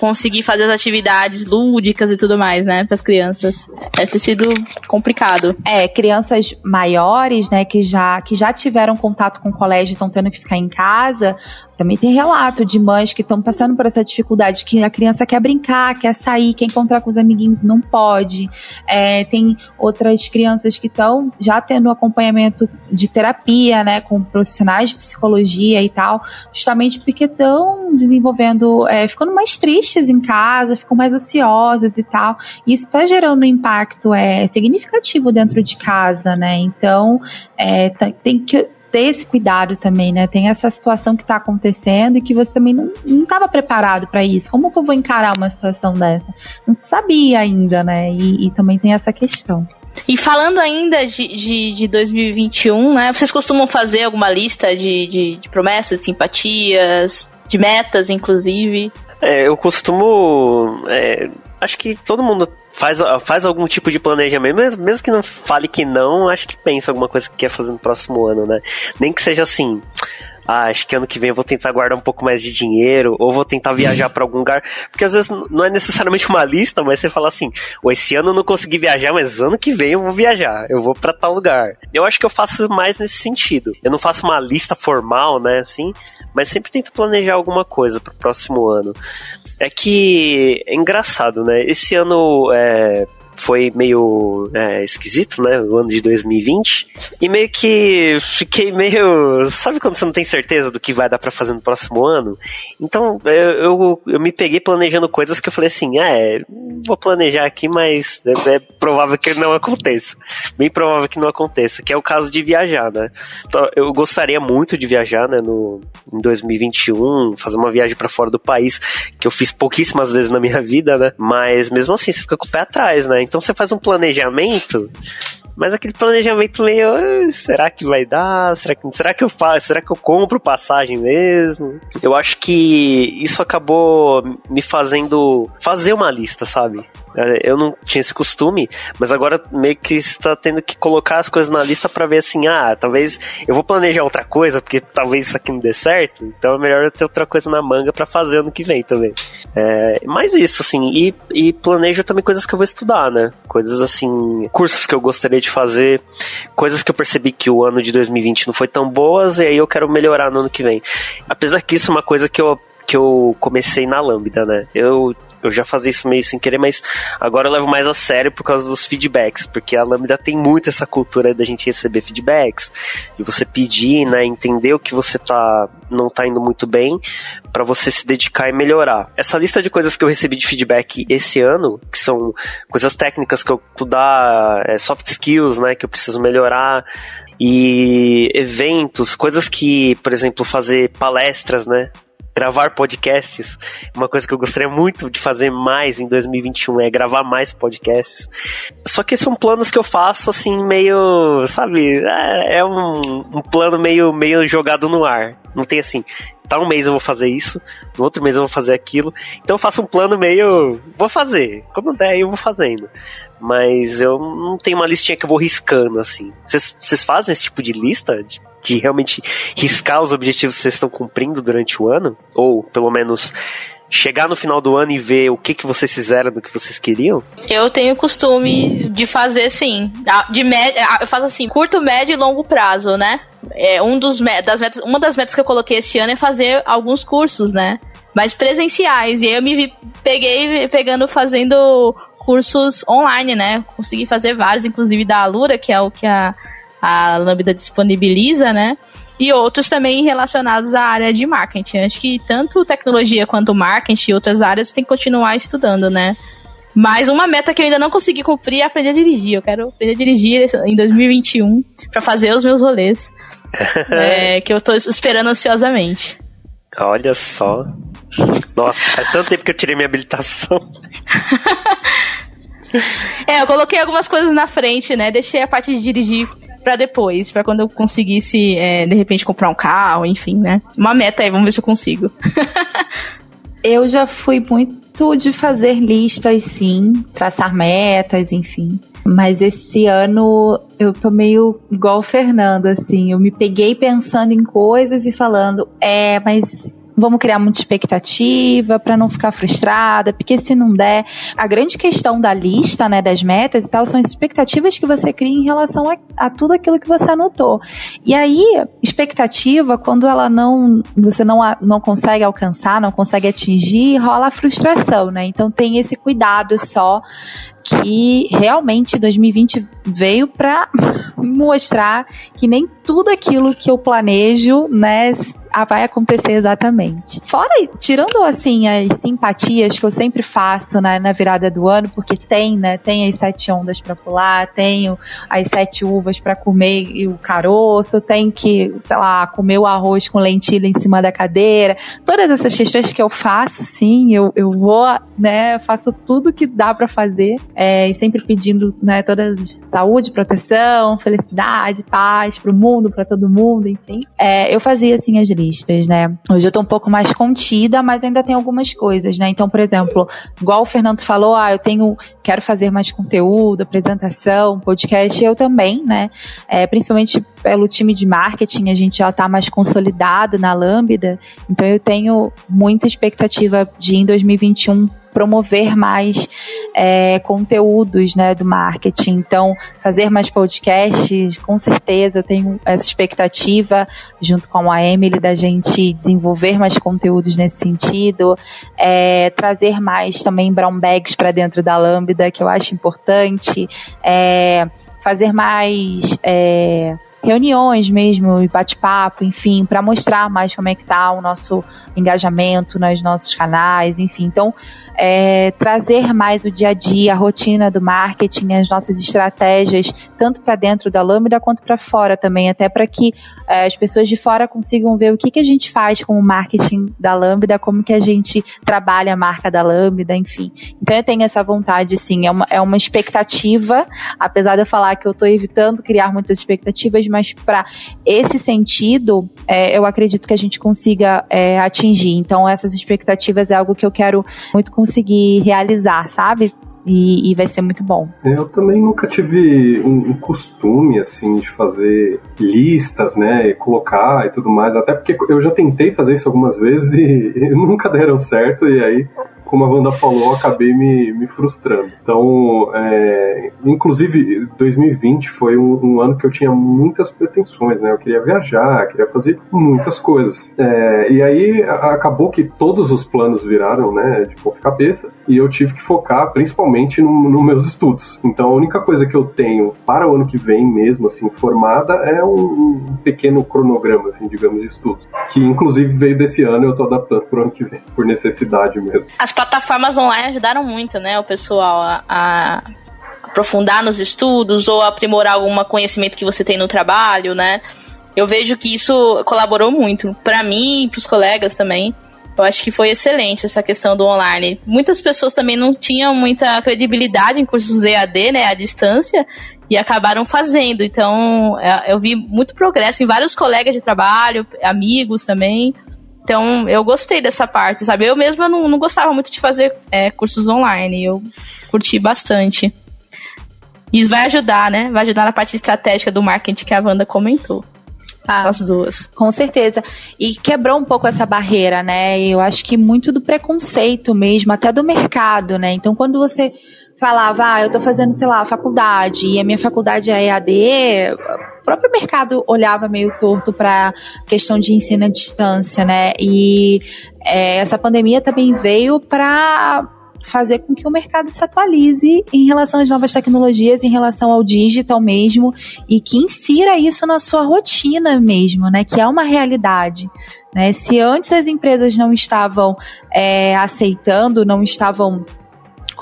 conseguir fazer as atividades lúdicas e tudo mais, né, para as crianças. Deve ter sido complicado. É, crianças maiores, né, que já, que já tiveram contato com o colégio e estão tendo que ficar em casa, também tem relato de mães que estão passando por essa dificuldade, que a criança quer brincar, quer sair, quer encontrar com os amiguinhos, não pode. É, tem outras crianças que estão já tendo acompanhamento de terapia, né, com profissionais de psicologia e tal, justamente porque estão desenvolvendo, é, ficando mais tristes em casa, ficam mais ociosas e tal. Isso está gerando um impacto é, significativo dentro de casa, né? Então, é, tem que ter esse cuidado também, né? Tem essa situação que está acontecendo e que você também não estava preparado para isso. Como que eu vou encarar uma situação dessa? Não sabia ainda, né? E, e também tem essa questão. E falando ainda de, de, de 2021, né? Vocês costumam fazer alguma lista de, de, de promessas, simpatias, de metas, inclusive? É, eu costumo. É, acho que todo mundo faz, faz algum tipo de planejamento, mesmo, mesmo que não fale que não, acho que pensa alguma coisa que quer fazer no próximo ano, né? Nem que seja assim. Ah, acho que ano que vem eu vou tentar guardar um pouco mais de dinheiro, ou vou tentar viajar para algum lugar. Porque às vezes não é necessariamente uma lista, mas você fala assim: esse ano eu não consegui viajar, mas ano que vem eu vou viajar, eu vou para tal lugar. Eu acho que eu faço mais nesse sentido. Eu não faço uma lista formal, né, assim, mas sempre tento planejar alguma coisa pro próximo ano. É que é engraçado, né? Esse ano é, foi meio é, esquisito, né? O ano de 2020. E meio que fiquei meio. Sabe quando você não tem certeza do que vai dar para fazer no próximo ano? Então eu, eu, eu, me peguei planejando coisas que eu falei assim: ah, é, vou planejar aqui, mas é, é, provável que não aconteça. Bem provável que não aconteça, que é o caso de viajar, né? Então, eu gostaria muito de viajar, né? No, em 2021, fazer uma viagem para fora do país, que eu fiz pouquíssimas vezes na minha vida, né? Mas mesmo assim, você fica com o pé atrás, né? Então você faz um planejamento mas aquele planejamento meio, será que vai dar? Será que, será que eu faço? Será que eu compro passagem mesmo? Eu acho que isso acabou me fazendo fazer uma lista, sabe? Eu não tinha esse costume, mas agora meio que está tendo que colocar as coisas na lista para ver assim, ah, talvez eu vou planejar outra coisa, porque talvez isso aqui não dê certo, então é melhor eu ter outra coisa na manga para fazer ano que vem também. É, mais isso, assim, e, e planejo também coisas que eu vou estudar, né? Coisas assim, cursos que eu gostaria de fazer, coisas que eu percebi que o ano de 2020 não foi tão boas e aí eu quero melhorar no ano que vem. Apesar que isso é uma coisa que eu que eu comecei na Lambda, né? Eu eu já fazia isso meio sem querer, mas agora eu levo mais a sério por causa dos feedbacks, porque a Lambda tem muito essa cultura da gente receber feedbacks, de você pedir, né, entender o que você tá não tá indo muito bem, para você se dedicar e melhorar. Essa lista de coisas que eu recebi de feedback esse ano, que são coisas técnicas que eu estudar, é, soft skills, né, que eu preciso melhorar, e eventos, coisas que, por exemplo, fazer palestras, né? Gravar podcasts. Uma coisa que eu gostaria muito de fazer mais em 2021 é gravar mais podcasts. Só que são planos que eu faço assim, meio, sabe, é, é um, um plano meio, meio jogado no ar. Não tem assim, tá um mês eu vou fazer isso, no outro mês eu vou fazer aquilo. Então eu faço um plano meio. Vou fazer. Quando der, eu vou fazendo. Mas eu não tenho uma listinha que eu vou riscando, assim. Vocês fazem esse tipo de lista? De de realmente riscar os objetivos que vocês estão cumprindo durante o ano? Ou, pelo menos, chegar no final do ano e ver o que, que vocês fizeram do que vocês queriam? Eu tenho costume de fazer sim. De média, eu faço assim, curto, médio e longo prazo, né? É, um dos das metas, uma das metas que eu coloquei este ano é fazer alguns cursos, né? Mas presenciais. E aí eu me vi, peguei pegando fazendo cursos online, né? Consegui fazer vários, inclusive da Alura, que é o que a a Lambda disponibiliza, né? E outros também relacionados à área de marketing. Acho que tanto tecnologia quanto marketing e outras áreas tem que continuar estudando, né? Mas uma meta que eu ainda não consegui cumprir é aprender a dirigir. Eu quero aprender a dirigir em 2021 para fazer os meus rolês. é, que eu tô esperando ansiosamente. Olha só. Nossa, faz tanto tempo que eu tirei minha habilitação. é, eu coloquei algumas coisas na frente, né? Deixei a parte de dirigir para depois, para quando eu conseguisse, é, de repente, comprar um carro, enfim, né? Uma meta aí, vamos ver se eu consigo. eu já fui muito de fazer listas, sim, traçar metas, enfim. Mas esse ano eu tô meio igual o Fernando, assim. Eu me peguei pensando em coisas e falando, é, mas vamos criar muita expectativa para não ficar frustrada, porque se não der, a grande questão da lista, né, das metas e tal, são as expectativas que você cria em relação a, a tudo aquilo que você anotou. E aí, expectativa, quando ela não, você não, não consegue alcançar, não consegue atingir, rola a frustração, né? Então tem esse cuidado só que realmente 2020 veio para mostrar que nem tudo aquilo que eu planejo, né, vai acontecer exatamente. Fora, tirando assim as simpatias que eu sempre faço né, na virada do ano, porque tem, né? Tem as sete ondas para pular, tenho as sete uvas para comer e o caroço, tem que, sei lá, comer o arroz com lentilha em cima da cadeira. Todas essas questões que eu faço, sim, eu, eu vou, né? Faço tudo que dá para fazer, é, e sempre pedindo, né? Todas saúde, proteção, felicidade, paz para o mundo, para todo mundo, enfim. É, eu fazia assim as listas, né? Hoje eu tô um pouco mais contida, mas ainda tem algumas coisas, né? Então, por exemplo, igual o Fernando falou, ah, eu tenho, quero fazer mais conteúdo, apresentação, podcast, eu também, né? É, principalmente pelo time de marketing, a gente já tá mais consolidado na Lambda, então eu tenho muita expectativa de em 2021 promover mais é, conteúdos né, do marketing. Então, fazer mais podcasts, com certeza, eu tenho essa expectativa, junto com a Emily, da gente desenvolver mais conteúdos nesse sentido, é, trazer mais também brown bags para dentro da Lambda, que eu acho importante, é, fazer mais é, reuniões mesmo, bate-papo, enfim, para mostrar mais como é que tá o nosso engajamento nos nossos canais, enfim. Então, é, trazer mais o dia a dia, a rotina do marketing, as nossas estratégias, tanto para dentro da Lambda quanto para fora também, até para que é, as pessoas de fora consigam ver o que, que a gente faz com o marketing da Lambda, como que a gente trabalha a marca da Lambda, enfim. Então eu tenho essa vontade, sim, é uma, é uma expectativa, apesar de eu falar que eu estou evitando criar muitas expectativas, mas para esse sentido, é, eu acredito que a gente consiga é, atingir. Então essas expectativas é algo que eu quero muito conseguir realizar, sabe? E, e, vai ser muito bom. Eu também nunca tive um, um, costume, assim, de fazer listas, né, e colocar e tudo mais, até porque eu já tentei fazer isso algumas vezes e, e nunca deram certo, e aí como a Wanda falou, acabei me, me frustrando. Então, é, inclusive, 2020 foi um, um, ano que eu tinha muitas pretensões, né? Eu queria viajar, queria fazer muitas coisas. É, e aí acabou que todos os planos viraram, né, de ponta cabeça, e eu tive que focar principalmente nos no meus estudos. Então, a única coisa que eu tenho para o ano que vem mesmo, assim, formada, é um, um pequeno cronograma, assim, digamos, de estudos. Que inclusive veio desse ano e eu tô adaptando para o ano que vem, por necessidade mesmo. As plataformas online ajudaram muito, né, o pessoal a, a aprofundar nos estudos ou aprimorar algum conhecimento que você tem no trabalho, né? Eu vejo que isso colaborou muito para mim e para os colegas também. Eu acho que foi excelente essa questão do online. Muitas pessoas também não tinham muita credibilidade em cursos EAD, né, à distância, e acabaram fazendo. Então, é, eu vi muito progresso em vários colegas de trabalho, amigos também. Então, eu gostei dessa parte, sabe? Eu mesma não, não gostava muito de fazer é, cursos online, eu curti bastante. Isso vai ajudar, né? Vai ajudar na parte estratégica do marketing que a Wanda comentou. Ah, As duas. Com certeza. E quebrou um pouco essa barreira, né? Eu acho que muito do preconceito mesmo, até do mercado, né? Então, quando você falava, ah, eu tô fazendo, sei lá, faculdade, e a minha faculdade é EAD, o próprio mercado olhava meio torto para questão de ensino à distância, né? E é, essa pandemia também veio para fazer com que o mercado se atualize em relação às novas tecnologias, em relação ao digital mesmo, e que insira isso na sua rotina mesmo, né? Que é uma realidade. Né? Se antes as empresas não estavam é, aceitando, não estavam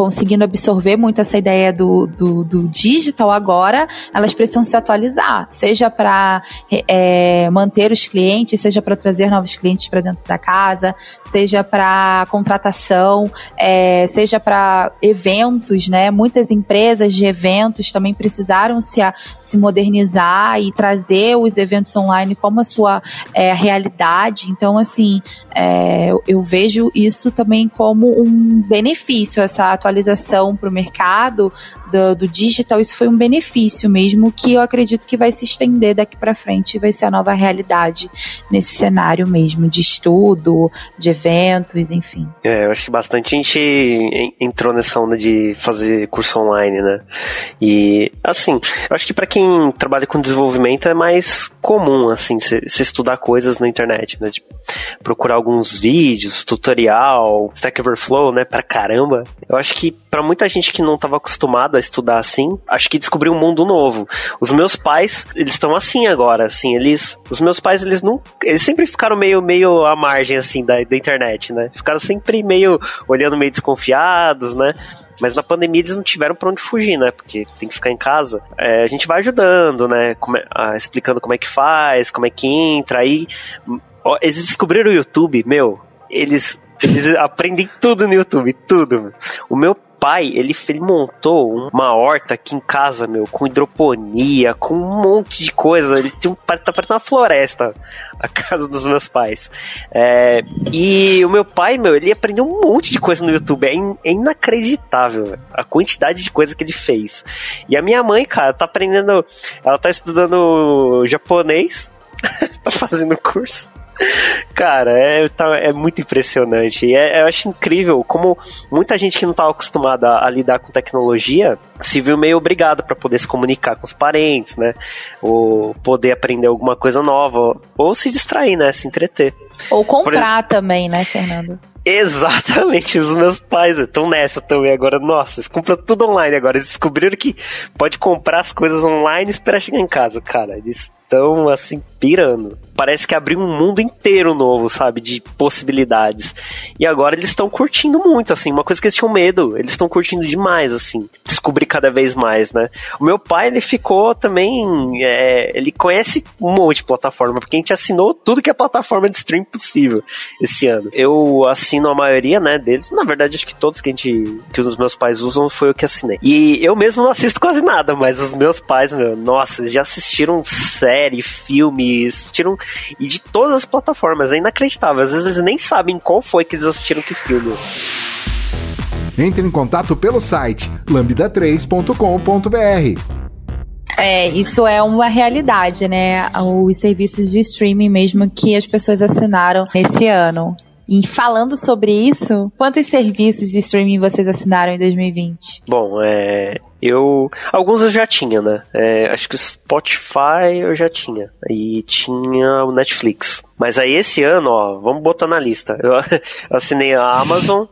conseguindo absorver muito essa ideia do, do, do digital agora, elas precisam se atualizar, seja para é, manter os clientes, seja para trazer novos clientes para dentro da casa, seja para contratação, é, seja para eventos, né? Muitas empresas de eventos também precisaram se, a, se modernizar e trazer os eventos online como a sua é, realidade. Então, assim, é, eu, eu vejo isso também como um benefício, essa atualização para o mercado do, do digital, isso foi um benefício mesmo que eu acredito que vai se estender daqui para frente e vai ser a nova realidade nesse cenário mesmo de estudo, de eventos, enfim. É, eu acho que bastante gente entrou nessa onda de fazer curso online, né? E assim, eu acho que para quem trabalha com desenvolvimento é mais comum assim, se estudar coisas na internet, né? Tipo, procurar alguns vídeos, tutorial, Stack Overflow, né, pra caramba. Eu acho que para muita gente que não estava acostumado a estudar assim, acho que descobriu um mundo novo. Os meus pais, eles estão assim agora, assim, eles, os meus pais, eles não, eles sempre ficaram meio, meio à margem, assim, da, da internet, né? Ficaram sempre meio, olhando meio desconfiados, né? Mas na pandemia eles não tiveram pra onde fugir, né? Porque tem que ficar em casa. É, a gente vai ajudando, né? Como é, ah, explicando como é que faz, como é que entra. Aí ó, eles descobriram o YouTube, meu. Eles, eles aprendem tudo no YouTube, tudo. O meu pai, ele, ele montou uma horta aqui em casa, meu, com hidroponia, com um monte de coisa. Ele tem um, tá parecendo uma floresta, a casa dos meus pais. É, e o meu pai, meu, ele aprendeu um monte de coisa no YouTube. É, in, é inacreditável a quantidade de coisa que ele fez. E a minha mãe, cara, tá aprendendo. Ela tá estudando japonês, tá fazendo curso. Cara, é, tá, é muito impressionante. É, eu acho incrível como muita gente que não estava acostumada a, a, lidar com tecnologia se viu meio obrigado para poder se comunicar com os parentes, né? Ou poder aprender alguma coisa nova. Ou se distrair, né? Se entreter. Ou comprar também, né, Fernando? Exatamente, os meus pais estão nessa também agora. Nossa, eles compram tudo online agora. Eles descobriram que pode comprar as coisas online e esperar chegar em casa, cara. Eles estão assim pirando. Parece que abriu um mundo inteiro novo, sabe, de possibilidades. E agora eles estão curtindo muito, assim, uma coisa que eles tinham medo, eles estão curtindo demais, assim, descobrir cada vez mais, né? O meu pai, ele ficou também, é, ele conhece um monte de plataforma, porque a gente assinou tudo que é plataforma de stream possível esse ano. Eu assino a maioria, né, deles, na verdade acho que todos que a gente, que os meus pais usam foi o que assinei. E eu mesmo não assisto quase nada, mas os meus pais, meu, nossa, já assistiram série, filmes, tiram e de todas as plataformas. É inacreditável. Às vezes eles nem sabem qual foi que eles assistiram que filme. Entre em contato pelo site lambda3.com.br. É, isso é uma realidade, né? Os serviços de streaming mesmo que as pessoas assinaram nesse ano. E falando sobre isso, quantos serviços de streaming vocês assinaram em 2020? Bom, é, eu. Alguns eu já tinha, né? É, acho que o Spotify eu já tinha. E tinha o Netflix. Mas aí esse ano, ó, vamos botar na lista. Eu assinei a Amazon,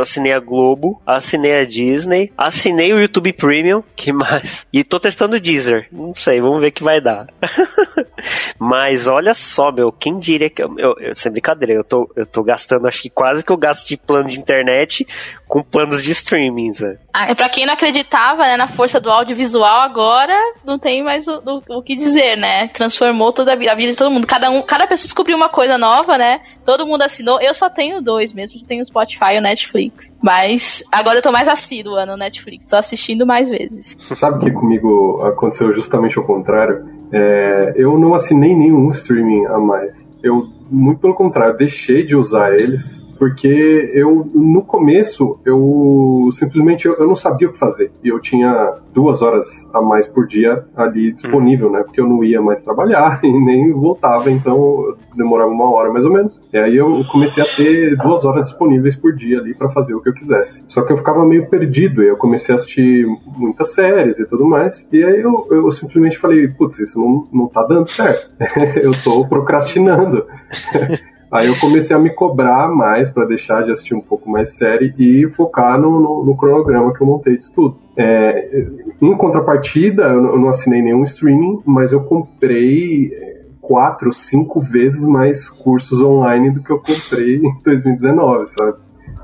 assinei a Globo, assinei a Disney, assinei o YouTube Premium, que mais? E tô testando o Deezer. Não sei, vamos ver o que vai dar. Mas olha só, meu, quem diria que. Eu, eu, sem brincadeira, eu tô, eu tô gastando, acho que quase que eu gasto de plano de internet com planos de streaming, sabe? Ah, pra quem não acreditava né, na força do audiovisual, agora não tem mais o, o, o que dizer, né? Transformou toda a vida, a vida de todo mundo. Cada, um, cada pessoa descobriu uma coisa nova, né? Todo mundo assinou. Eu só tenho dois mesmo, tenho o Spotify e o Netflix. Mas agora eu tô mais assídua no Netflix, tô assistindo mais vezes. Você sabe que comigo aconteceu justamente o contrário? É, eu não assinei nenhum streaming a mais. Eu, muito pelo contrário, deixei de usar eles porque eu no começo eu simplesmente eu, eu, não sabia o que fazer e eu tinha duas horas a mais por dia ali disponível, né? Porque eu não ia mais trabalhar e nem voltava, então demorava uma hora mais ou menos. E aí eu comecei a ter duas horas disponíveis por dia ali para fazer o que eu quisesse. Só que eu ficava meio perdido e eu comecei a assistir muitas séries e tudo mais. E aí eu, eu simplesmente falei, putz, isso não, não tá dando certo. eu tô procrastinando. Aí eu comecei a me cobrar mais para deixar de assistir um pouco mais série e focar no, no, no cronograma que eu montei de estudos. É, em contrapartida, eu não assinei nenhum streaming, mas eu comprei é, quatro, cinco vezes mais cursos online do que eu comprei em 2019, sabe?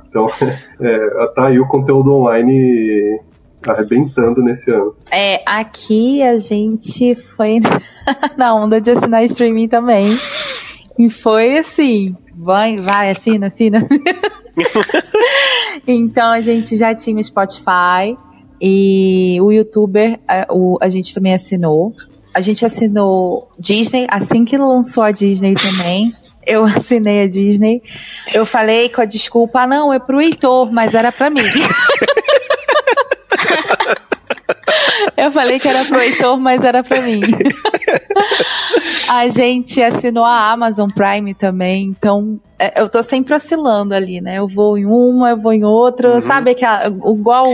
Então, é, tá aí o conteúdo online arrebentando nesse ano. É, aqui a gente foi na onda de assinar streaming também. E foi assim, vai, vai, assina, assina. então a gente já tinha o Spotify e o YouTuber, a, o, a gente também assinou. A gente assinou Disney, assim que lançou a Disney também. Eu assinei a Disney. Eu falei com a desculpa, ah, não, é pro Heitor, mas era pra mim. Eu falei que era pro Heitor, mas era pra mim. a gente assinou a Amazon Prime também, então é, eu tô sempre oscilando ali, né? Eu vou em uma, eu vou em outra. Uhum. Sabe que igual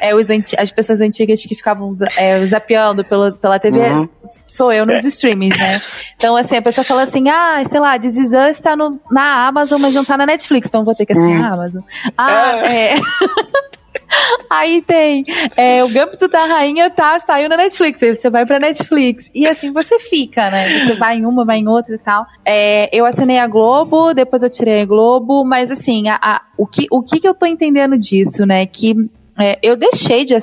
é, os, as pessoas antigas que ficavam é, zapeando pela, pela TV, uhum. sou eu nos é. streamings, né? Então, assim, a pessoa fala assim, ah, sei lá, This Is Us tá no, na Amazon, mas não tá na Netflix, então vou ter que assinar uhum. a Amazon. Ah, é. é. Aí tem é, o Gâmbito da Rainha tá, saiu na Netflix, aí você vai pra Netflix. E assim você fica, né? Você vai em uma, vai em outra e tal. É, eu assinei a Globo, depois eu tirei a Globo, mas assim, a, a, o, que, o que, que eu tô entendendo disso, né? Que é, eu deixei de. Uh,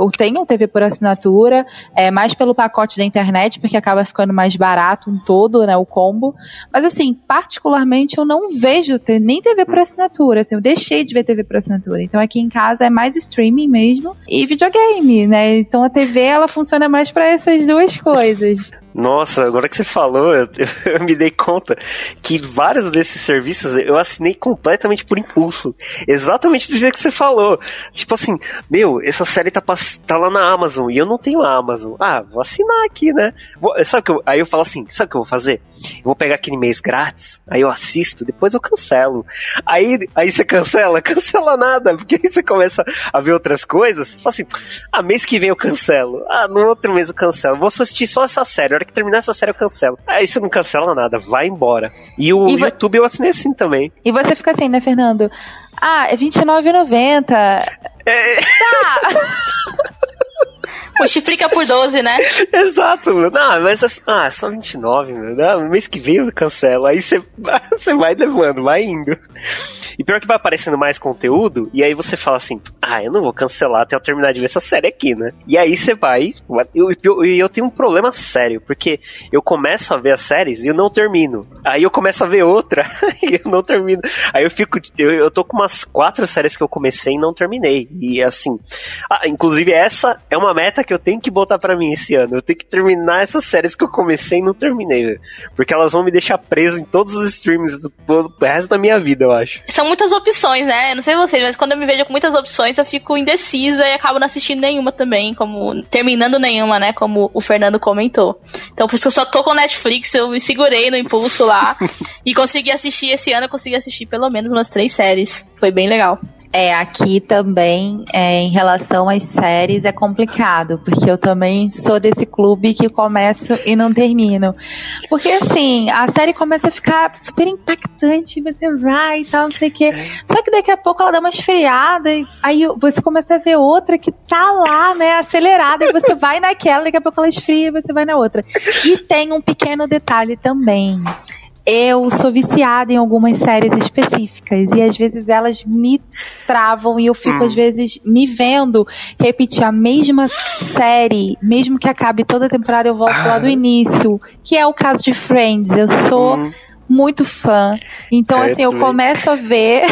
eu tenho TV por assinatura, é, mais pelo pacote da internet, porque acaba ficando mais barato um todo, né? O combo. Mas, assim, particularmente, eu não vejo nem TV por assinatura. Assim, eu deixei de ver TV por assinatura. Então, aqui em casa é mais streaming mesmo e videogame, né? Então, a TV ela funciona mais para essas duas coisas. Nossa, agora que você falou, eu, eu, me dei conta que vários desses serviços eu assinei completamente por impulso. Exatamente do jeito que você falou. Tipo assim, meu, essa série tá, tá lá na Amazon e eu não tenho a Amazon. Ah, vou assinar aqui, né? Vou, sabe que eu, aí eu falo assim, sabe o que eu vou fazer? Eu vou pegar aquele mês grátis, aí eu assisto, depois eu cancelo. Aí, aí você cancela, cancela nada, porque aí você começa a ver outras coisas. Fala assim, ah, mês que vem eu cancelo. Ah, no outro mês eu cancelo. Vou assistir só essa série. A hora que terminar essa série eu cancelo. Aí você não cancela nada, vai embora. E o e YouTube eu assinei assim também. E você fica assim, né, Fernando? Ah, é R$29,90. É... Tá. Multiplica por 12, né? Exato, Não, mas assim, ah, só 29, meu. No mês que vem eu cancelo. Aí você, você vai levando, vai indo. E pior que vai aparecendo mais conteúdo, e aí você fala assim: ah, eu não vou cancelar até eu terminar de ver essa série aqui, né? E aí você vai. E eu, eu, eu, tenho um problema sério, porque eu começo a ver as séries e eu não termino. Aí eu começo a ver outra e eu não termino. Aí eu fico. Eu, eu tô com umas quatro séries que eu comecei e não terminei. E assim. Ah, inclusive, essa é uma meta que eu tenho que botar para mim esse ano. Eu tenho que terminar essas séries que eu comecei e não terminei, Porque elas vão me deixar preso em todos os streams do, do resto da minha vida, eu acho. São muitas opções, né? Não sei vocês, mas quando eu me vejo com muitas opções, eu fico indecisa e acabo não assistindo nenhuma também, como terminando nenhuma, né? Como o Fernando comentou. Então, por isso que eu só tô com Netflix, eu me segurei no impulso lá e consegui assistir esse ano, eu consegui assistir pelo menos umas três séries. Foi bem legal. É, aqui também, é, em relação às séries, é complicado, porque eu também sou desse clube que começo e não termino. Porque, assim, a série começa a ficar super impactante, você vai e tal, não sei o quê. Só que daqui a pouco ela dá uma esfriada, e aí você começa a ver outra que tá lá, né, acelerada, e você vai naquela, daqui a pouco ela esfria e você vai na outra. E tem um pequeno detalhe também eu sou viciada em algumas séries específicas e às vezes elas me travam e eu fico hum. às vezes me vendo repetir a mesma série, mesmo que acabe toda a temporada eu volto ah. lá do início, que é o caso de Friends. Eu sou hum muito fã. Então, assim, eu começo a ver,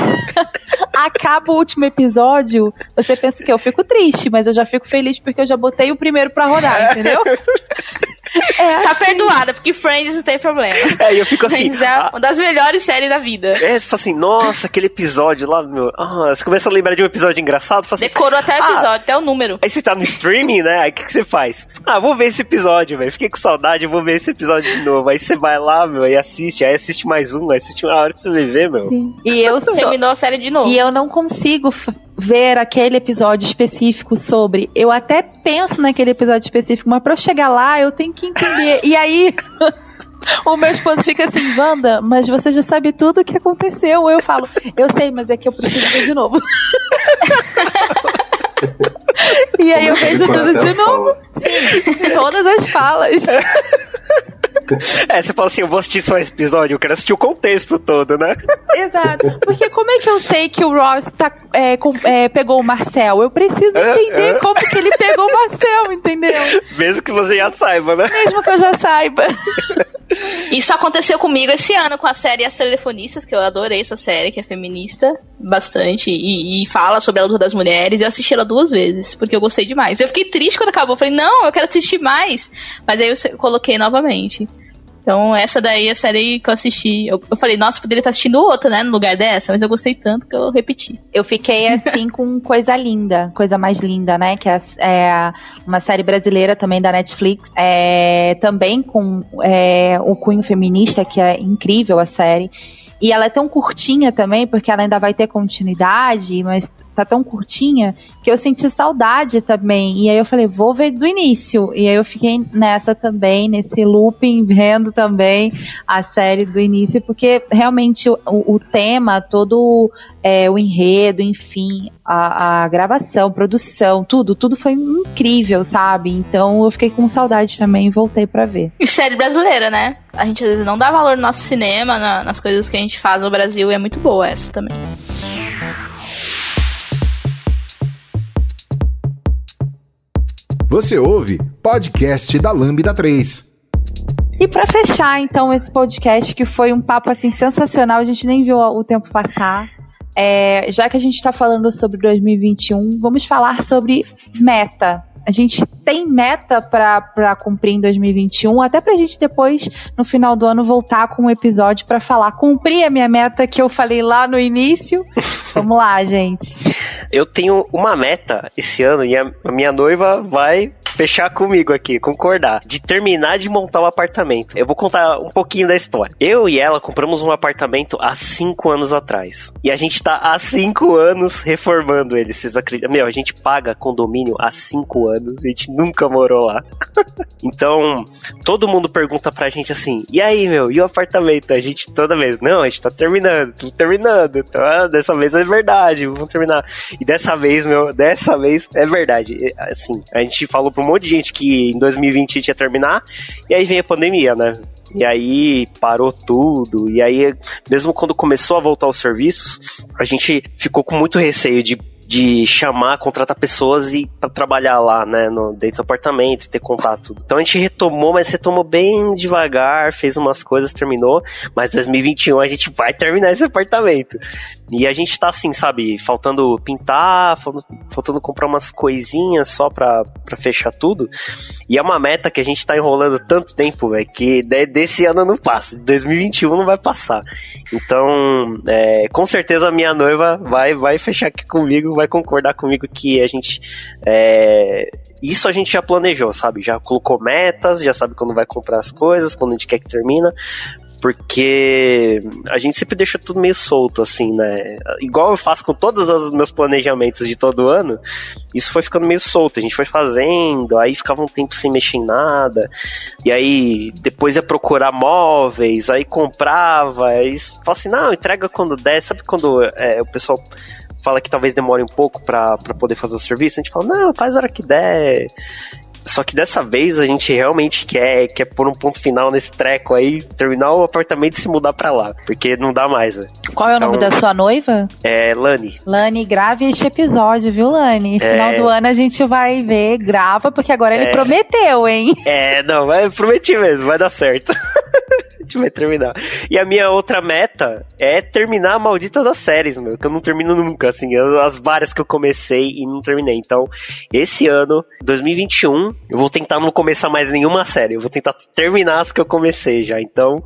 acaba o último episódio, você pensa que eu fico triste, mas eu já fico feliz porque eu já botei o primeiro pra rodar, entendeu? É tá assim. perdoada, porque Friends não tem problema. É, e eu fico assim. Friends é uma das melhores séries da vida. É, você fala assim, nossa, aquele episódio lá, meu. Ah, você começa a lembrar de um episódio engraçado, assim, Decorou até o ah, episódio, ah, até o número. Aí você tá no streaming, né? Aí o que, que você faz? Ah, vou ver esse episódio, velho. Fiquei com saudade, vou ver esse episódio de novo. Aí você vai lá, meu, e assiste. Aí assiste mais um, aí assiste uma hora que você vai ver, meu. Sim. E eu terminou a série de novo. E eu não consigo ver aquele episódio específico sobre. Eu até penso naquele episódio específico, mas pra eu chegar lá, eu tenho que entender. E aí. O meu esposo fica assim, Wanda, mas você já sabe tudo o que aconteceu. Eu falo, eu sei, mas é que eu preciso ver de novo. e aí eu vejo tudo de novo. Sim, todas as falas. É, você fala assim, eu vou assistir só esse episódio, eu quero assistir o contexto todo, né? Exato. Porque como é que eu sei que o Ross tá, é, com, é, pegou o Marcel? Eu preciso entender como que ele pegou o Marcel, entendeu? Mesmo que você já saiba, né? Mesmo que eu já saiba. Isso aconteceu comigo esse ano com a série As Telefonistas, que eu adorei essa série, que é feminista bastante e, e fala sobre a luta das mulheres. Eu assisti ela duas vezes, porque eu gostei demais. Eu fiquei triste quando acabou. Falei, não, eu quero assistir mais. Mas aí eu coloquei novamente. Então, essa daí é a série que eu assisti. Eu, eu falei, nossa, poderia estar assistindo outra, né? No lugar dessa, mas eu gostei tanto que eu repeti. Eu fiquei assim com Coisa Linda, Coisa Mais Linda, né? Que é, é uma série brasileira também da Netflix. É, também com é, o cunho feminista, que é incrível a série. E ela é tão curtinha também, porque ela ainda vai ter continuidade, mas tá tão curtinha que eu senti saudade também. E aí eu falei, vou ver do início. E aí eu fiquei nessa também, nesse looping, vendo também a série do início, porque realmente o, o tema, todo é, o enredo, enfim, a, a gravação, produção, tudo, tudo foi incrível, sabe? Então eu fiquei com saudade também e voltei para ver. E série brasileira, né? A gente às vezes não dá valor no nosso cinema, na, nas coisas que a gente faz no Brasil, e é muito boa essa também. Você ouve podcast da Lambda 3. E para fechar então esse podcast que foi um papo assim sensacional, a gente nem viu o tempo passar. É, já que a gente está falando sobre 2021, vamos falar sobre meta. A gente tem meta para cumprir em 2021, até para a gente depois, no final do ano, voltar com um episódio para falar. Cumprir a minha meta que eu falei lá no início. Vamos lá, gente. Eu tenho uma meta esse ano e a minha noiva vai fechar comigo aqui, concordar, de terminar de montar o um apartamento. Eu vou contar um pouquinho da história. Eu e ela compramos um apartamento há cinco anos atrás. E a gente tá há cinco anos reformando ele. Vocês acreditam? Meu, a gente paga condomínio há cinco anos a gente nunca morou lá. então, todo mundo pergunta pra gente assim: e aí, meu, e o apartamento? A gente toda vez, não, a gente tá terminando, tô terminando. Tá? Dessa vez é verdade, vamos terminar. E dessa vez, meu, dessa vez é verdade. Assim, a gente falou pro monte de gente que em 2020 ia terminar, e aí vem a pandemia, né? E aí parou tudo. E aí, mesmo quando começou a voltar os serviços, a gente ficou com muito receio de de chamar, contratar pessoas e para trabalhar lá, né, no, dentro do apartamento, ter contato. Então a gente retomou, mas retomou bem devagar, fez umas coisas, terminou, mas 2021 a gente vai terminar esse apartamento. E a gente tá assim, sabe, faltando pintar, faltando, comprar umas coisinhas só pra, pra fechar tudo. E é uma meta que a gente tá enrolando tanto tempo, velho, que desse ano não passa, 2021 não vai passar. Então, é, com certeza a minha noiva vai, vai fechar aqui comigo, vai concordar comigo que a gente. É, isso a gente já planejou, sabe? Já colocou metas, já sabe quando vai comprar as coisas, quando a gente quer que termina porque a gente sempre deixa tudo meio solto, assim, né? Igual eu faço com todos os meus planejamentos de todo ano, isso foi ficando meio solto. A gente foi fazendo, aí ficava um tempo sem mexer em nada, e aí depois ia procurar móveis, aí comprava, aí fala assim: não, entrega quando der. Sabe quando é, o pessoal fala que talvez demore um pouco para poder fazer o serviço? A gente fala: não, faz a hora que der. Só que dessa vez a gente realmente quer, quer pôr um ponto final nesse treco aí, terminar o apartamento e se mudar pra lá. Porque não dá mais, né? Qual é o então, nome da sua noiva? É Lani. Lani, grave este episódio, viu, Lani? É... Final do ano a gente vai ver, grava, porque agora ele é... prometeu, hein? É, não, mas prometi mesmo, vai dar certo. a gente vai terminar. E a minha outra meta é terminar a maldita das séries, meu, que eu não termino nunca, assim, as várias que eu comecei e não terminei. Então, esse ano, 2021, eu vou tentar não começar mais nenhuma série. Eu vou tentar terminar as que eu comecei já. Então,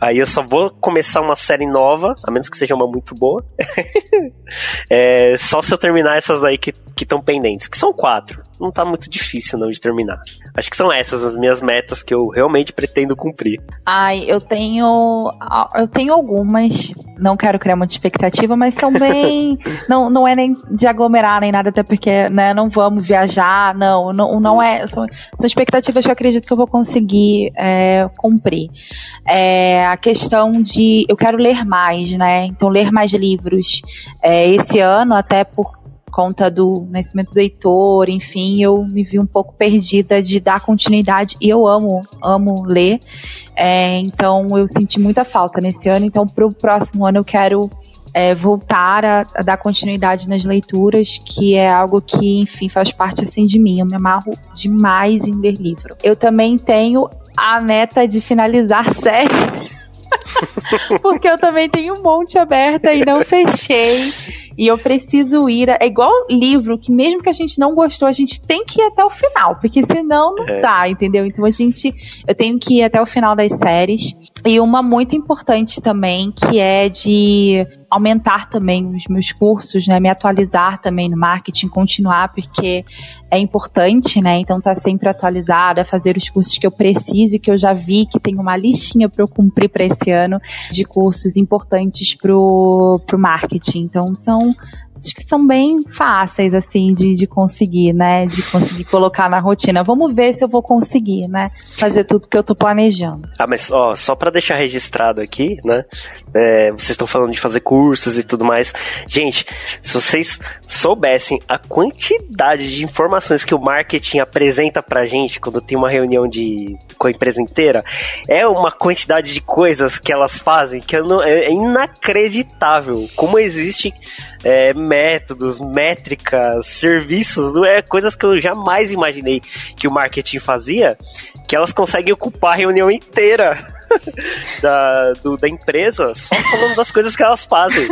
aí eu só vou começar uma série nova, a menos que seja uma muito boa. é, só se eu terminar essas aí que estão pendentes, que são quatro. Não tá muito difícil não de terminar. Acho que são essas as minhas metas que eu realmente pretendo cumprir. Ai, eu tenho. Eu tenho algumas. Não quero criar muita expectativa, mas são bem. não, não é nem de aglomerar nem nada, até porque, né, não vamos viajar, não. Não, não é. São, são expectativas que eu acredito que eu vou conseguir é, cumprir. É, a questão de. Eu quero ler mais, né? Então, ler mais livros. É, esse ano, até por conta do nascimento do Heitor, enfim, eu me vi um pouco perdida de dar continuidade. E eu amo, amo ler. É, então eu senti muita falta nesse ano. Então, para o próximo ano eu quero é, voltar a, a, dar continuidade nas leituras, que é algo que, enfim, faz parte assim de mim. Eu me amarro demais em ler livro. Eu também tenho a meta de finalizar série. Porque eu também tenho um monte aberta e não fechei. E eu preciso ir. É igual livro, que mesmo que a gente não gostou, a gente tem que ir até o final, porque senão não é. dá, entendeu? Então a gente. Eu tenho que ir até o final das séries. E uma muito importante também, que é de aumentar também os meus cursos, né? Me atualizar também no marketing, continuar, porque é importante, né? Então tá sempre atualizada, fazer os cursos que eu preciso e que eu já vi que tem uma listinha para eu cumprir para esse ano de cursos importantes pro, pro marketing. Então são acho que são bem fáceis, assim, de, de conseguir, né? De conseguir colocar na rotina. Vamos ver se eu vou conseguir, né? Fazer tudo que eu tô planejando. Ah, mas ó, só para deixar registrado aqui, né? É, vocês estão falando de fazer cursos e tudo mais. Gente, se vocês soubessem a quantidade de informações que o marketing apresenta pra gente quando tem uma reunião de, com a empresa inteira, é uma quantidade de coisas que elas fazem que não, é inacreditável. Como existe é, métodos, métricas, serviços, não é coisas que eu jamais imaginei que o marketing fazia, que elas conseguem ocupar a reunião inteira da, do, da empresa só falando das coisas que elas fazem.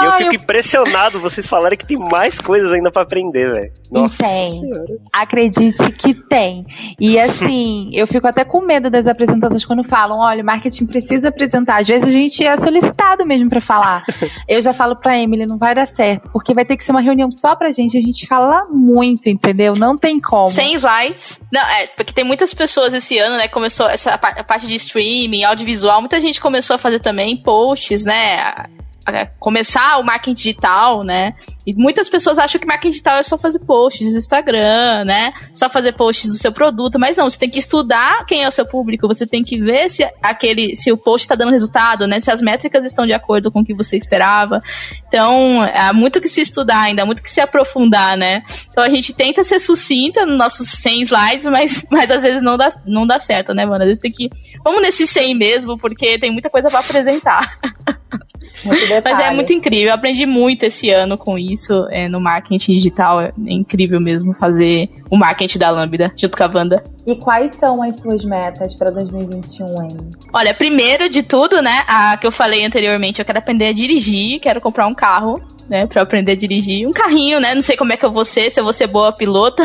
E eu fico eu... impressionado vocês falarem que tem mais coisas ainda para aprender, velho. Nossa tem. Senhora. Acredite que tem. E assim, eu fico até com medo das apresentações quando falam, olha, o marketing precisa apresentar. Às vezes a gente é solicitado mesmo para falar. eu já falo pra Emily, não vai dar certo, porque vai ter que ser uma reunião só pra gente. A gente fala muito, entendeu? Não tem como. Sem slides. Não, é, porque tem muitas pessoas esse ano, né? Começou essa a parte de streaming, audiovisual, muita gente começou a fazer também posts, né? Começar o marketing digital, né? E muitas pessoas acham que marketing digital é só fazer posts no Instagram, né? Só fazer posts do seu produto, mas não, você tem que estudar quem é o seu público, você tem que ver se aquele se o post está dando resultado, né? Se as métricas estão de acordo com o que você esperava. Então, há muito que se estudar ainda, há muito que se aprofundar, né? Então a gente tenta ser sucinta nos nossos 100 slides, mas, mas às vezes não dá, não dá certo, né, mano? Às vezes tem que vamos nesse 100 mesmo, porque tem muita coisa para apresentar. Mas é muito incrível. Eu aprendi muito esse ano com isso é, no marketing digital. É incrível mesmo fazer o marketing da Lambda junto com a Wanda. E quais são as suas metas para 2021, hein? Olha, primeiro de tudo, né? A que eu falei anteriormente, eu quero aprender a dirigir, quero comprar um carro, né? Pra aprender a dirigir. Um carrinho, né? Não sei como é que eu vou ser, se eu vou ser boa pilota.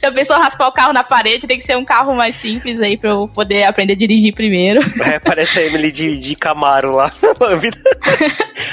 Se a pessoa raspar o carro na parede, tem que ser um carro mais simples aí pra eu poder aprender a dirigir primeiro. É, parece a Emily de, de Camaro lá na vida.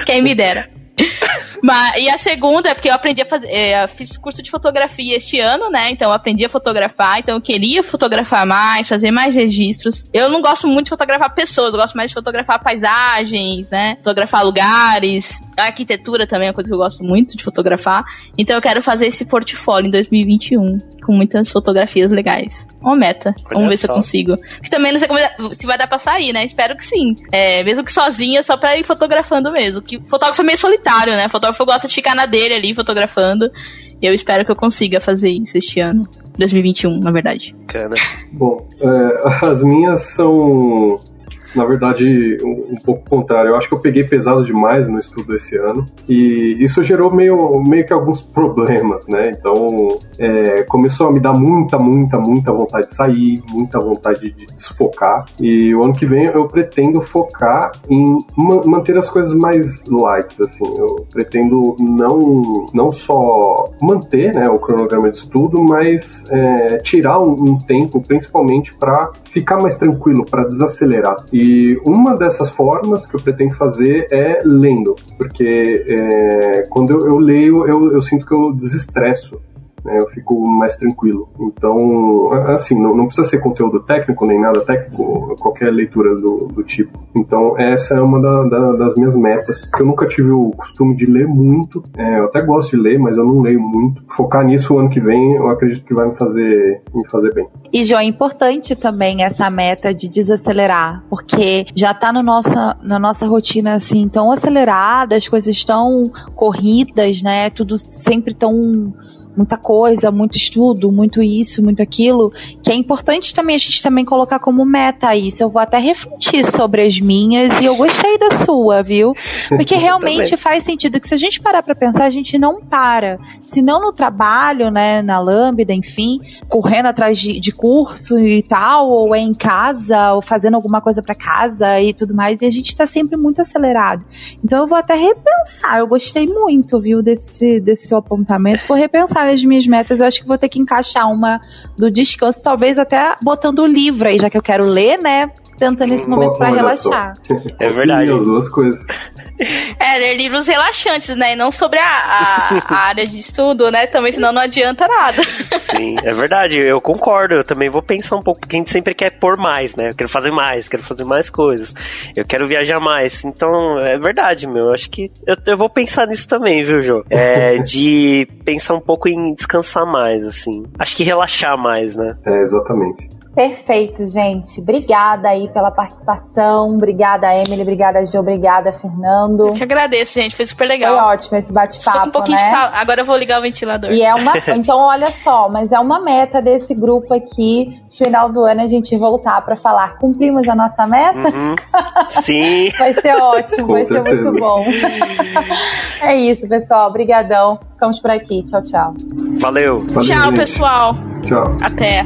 Quem me dera. Mas, e a segunda é porque eu aprendi a fazer. É, fiz curso de fotografia este ano, né? Então eu aprendi a fotografar. Então eu queria fotografar mais, fazer mais registros. Eu não gosto muito de fotografar pessoas, eu gosto mais de fotografar paisagens, né? Fotografar lugares. A arquitetura também é uma coisa que eu gosto muito de fotografar. Então eu quero fazer esse portfólio em 2021, com muitas fotografias legais. Uma meta. Vamos ver só. se eu consigo. Que também não sei como, se vai dar pra sair, né? Espero que sim. É, mesmo que sozinha, só pra ir fotografando mesmo. Que fotógrafo é meio solitário, né? Fotógrafo gosta de ficar na dele ali, fotografando. E eu espero que eu consiga fazer isso este ano. 2021, na verdade. Cana. Bom, é, as minhas são na verdade, um, um, pouco contrário. Eu acho que eu peguei pesado demais no estudo esse ano e isso gerou meio, meio que alguns problemas, né? Então, é, começou a me dar muita, muita, muita vontade de sair, muita vontade de desfocar. E o ano que vem eu pretendo focar em ma manter as coisas mais light, assim. Eu pretendo não, não só manter né, o cronograma de estudo, mas é, tirar um, um tempo, principalmente para ficar mais tranquilo, para desacelerar. E e uma dessas formas que eu pretendo fazer é lendo, porque é, quando eu, eu leio, eu, eu, sinto que eu desestresso né, eu fico mais tranquilo. Então, assim, não, não, precisa ser conteúdo técnico nem nada técnico, qualquer leitura do, do tipo. Então, essa é uma da, da, das minhas metas. Eu nunca tive o costume de ler muito, é, eu até gosto de ler, mas eu não leio muito. Focar nisso o ano que vem, eu acredito que vai me fazer, me fazer bem. E, João, é importante também essa meta de desacelerar, porque já está no nossa, na nossa rotina assim tão acelerada, as coisas tão corridas, né? Tudo sempre tão muita coisa, muito estudo, muito isso, muito aquilo, que é importante também a gente também colocar como meta isso. Eu vou até refletir sobre as minhas e eu gostei da sua, viu? Porque realmente faz sentido que se a gente parar para pensar, a gente não para. Se não no trabalho, né, na Lambda, enfim, correndo atrás de, de curso e tal, ou é em casa, ou fazendo alguma coisa para casa e tudo mais, e a gente tá sempre muito acelerado. Então eu vou até repensar. Eu gostei muito, viu, desse, desse seu apontamento. Vou repensar as minhas metas. Eu acho que vou ter que encaixar uma do descanso, talvez até botando o livro aí, já que eu quero ler, né? Tentando esse momento para relaxar. É verdade. Sim, as duas coisas. É, ler livros relaxantes, né? E não sobre a, a, a, área de estudo, né? Também, senão não adianta nada. Sim, é verdade. Eu concordo. Eu também vou pensar um pouco, porque a gente sempre quer pôr mais, né? Eu quero fazer mais, quero fazer mais coisas. Eu quero viajar mais. Então, é verdade, meu. Eu acho que eu, eu vou pensar nisso também, viu, Jô? É, de pensar um pouco em descansar mais, assim. Acho que relaxar mais, né? É, exatamente. Perfeito, gente. Obrigada aí pela participação. Obrigada, Emily. Obrigada, Gil. Obrigada, Fernando. Eu que agradeço, gente. Foi super legal. Foi ótimo esse bate-papo. um pouquinho né? de cal... Agora eu vou ligar o ventilador. E é uma. Então, olha só, mas é uma meta desse grupo aqui. Final do ano a gente voltar para falar. Cumprimos a nossa meta? Uhum. Sim. vai ser ótimo, Com vai certeza. ser muito bom. é isso, pessoal. Obrigadão. Ficamos por aqui. Tchau, tchau. Valeu. Valeu, Tchau, gente. pessoal. Tchau. Até.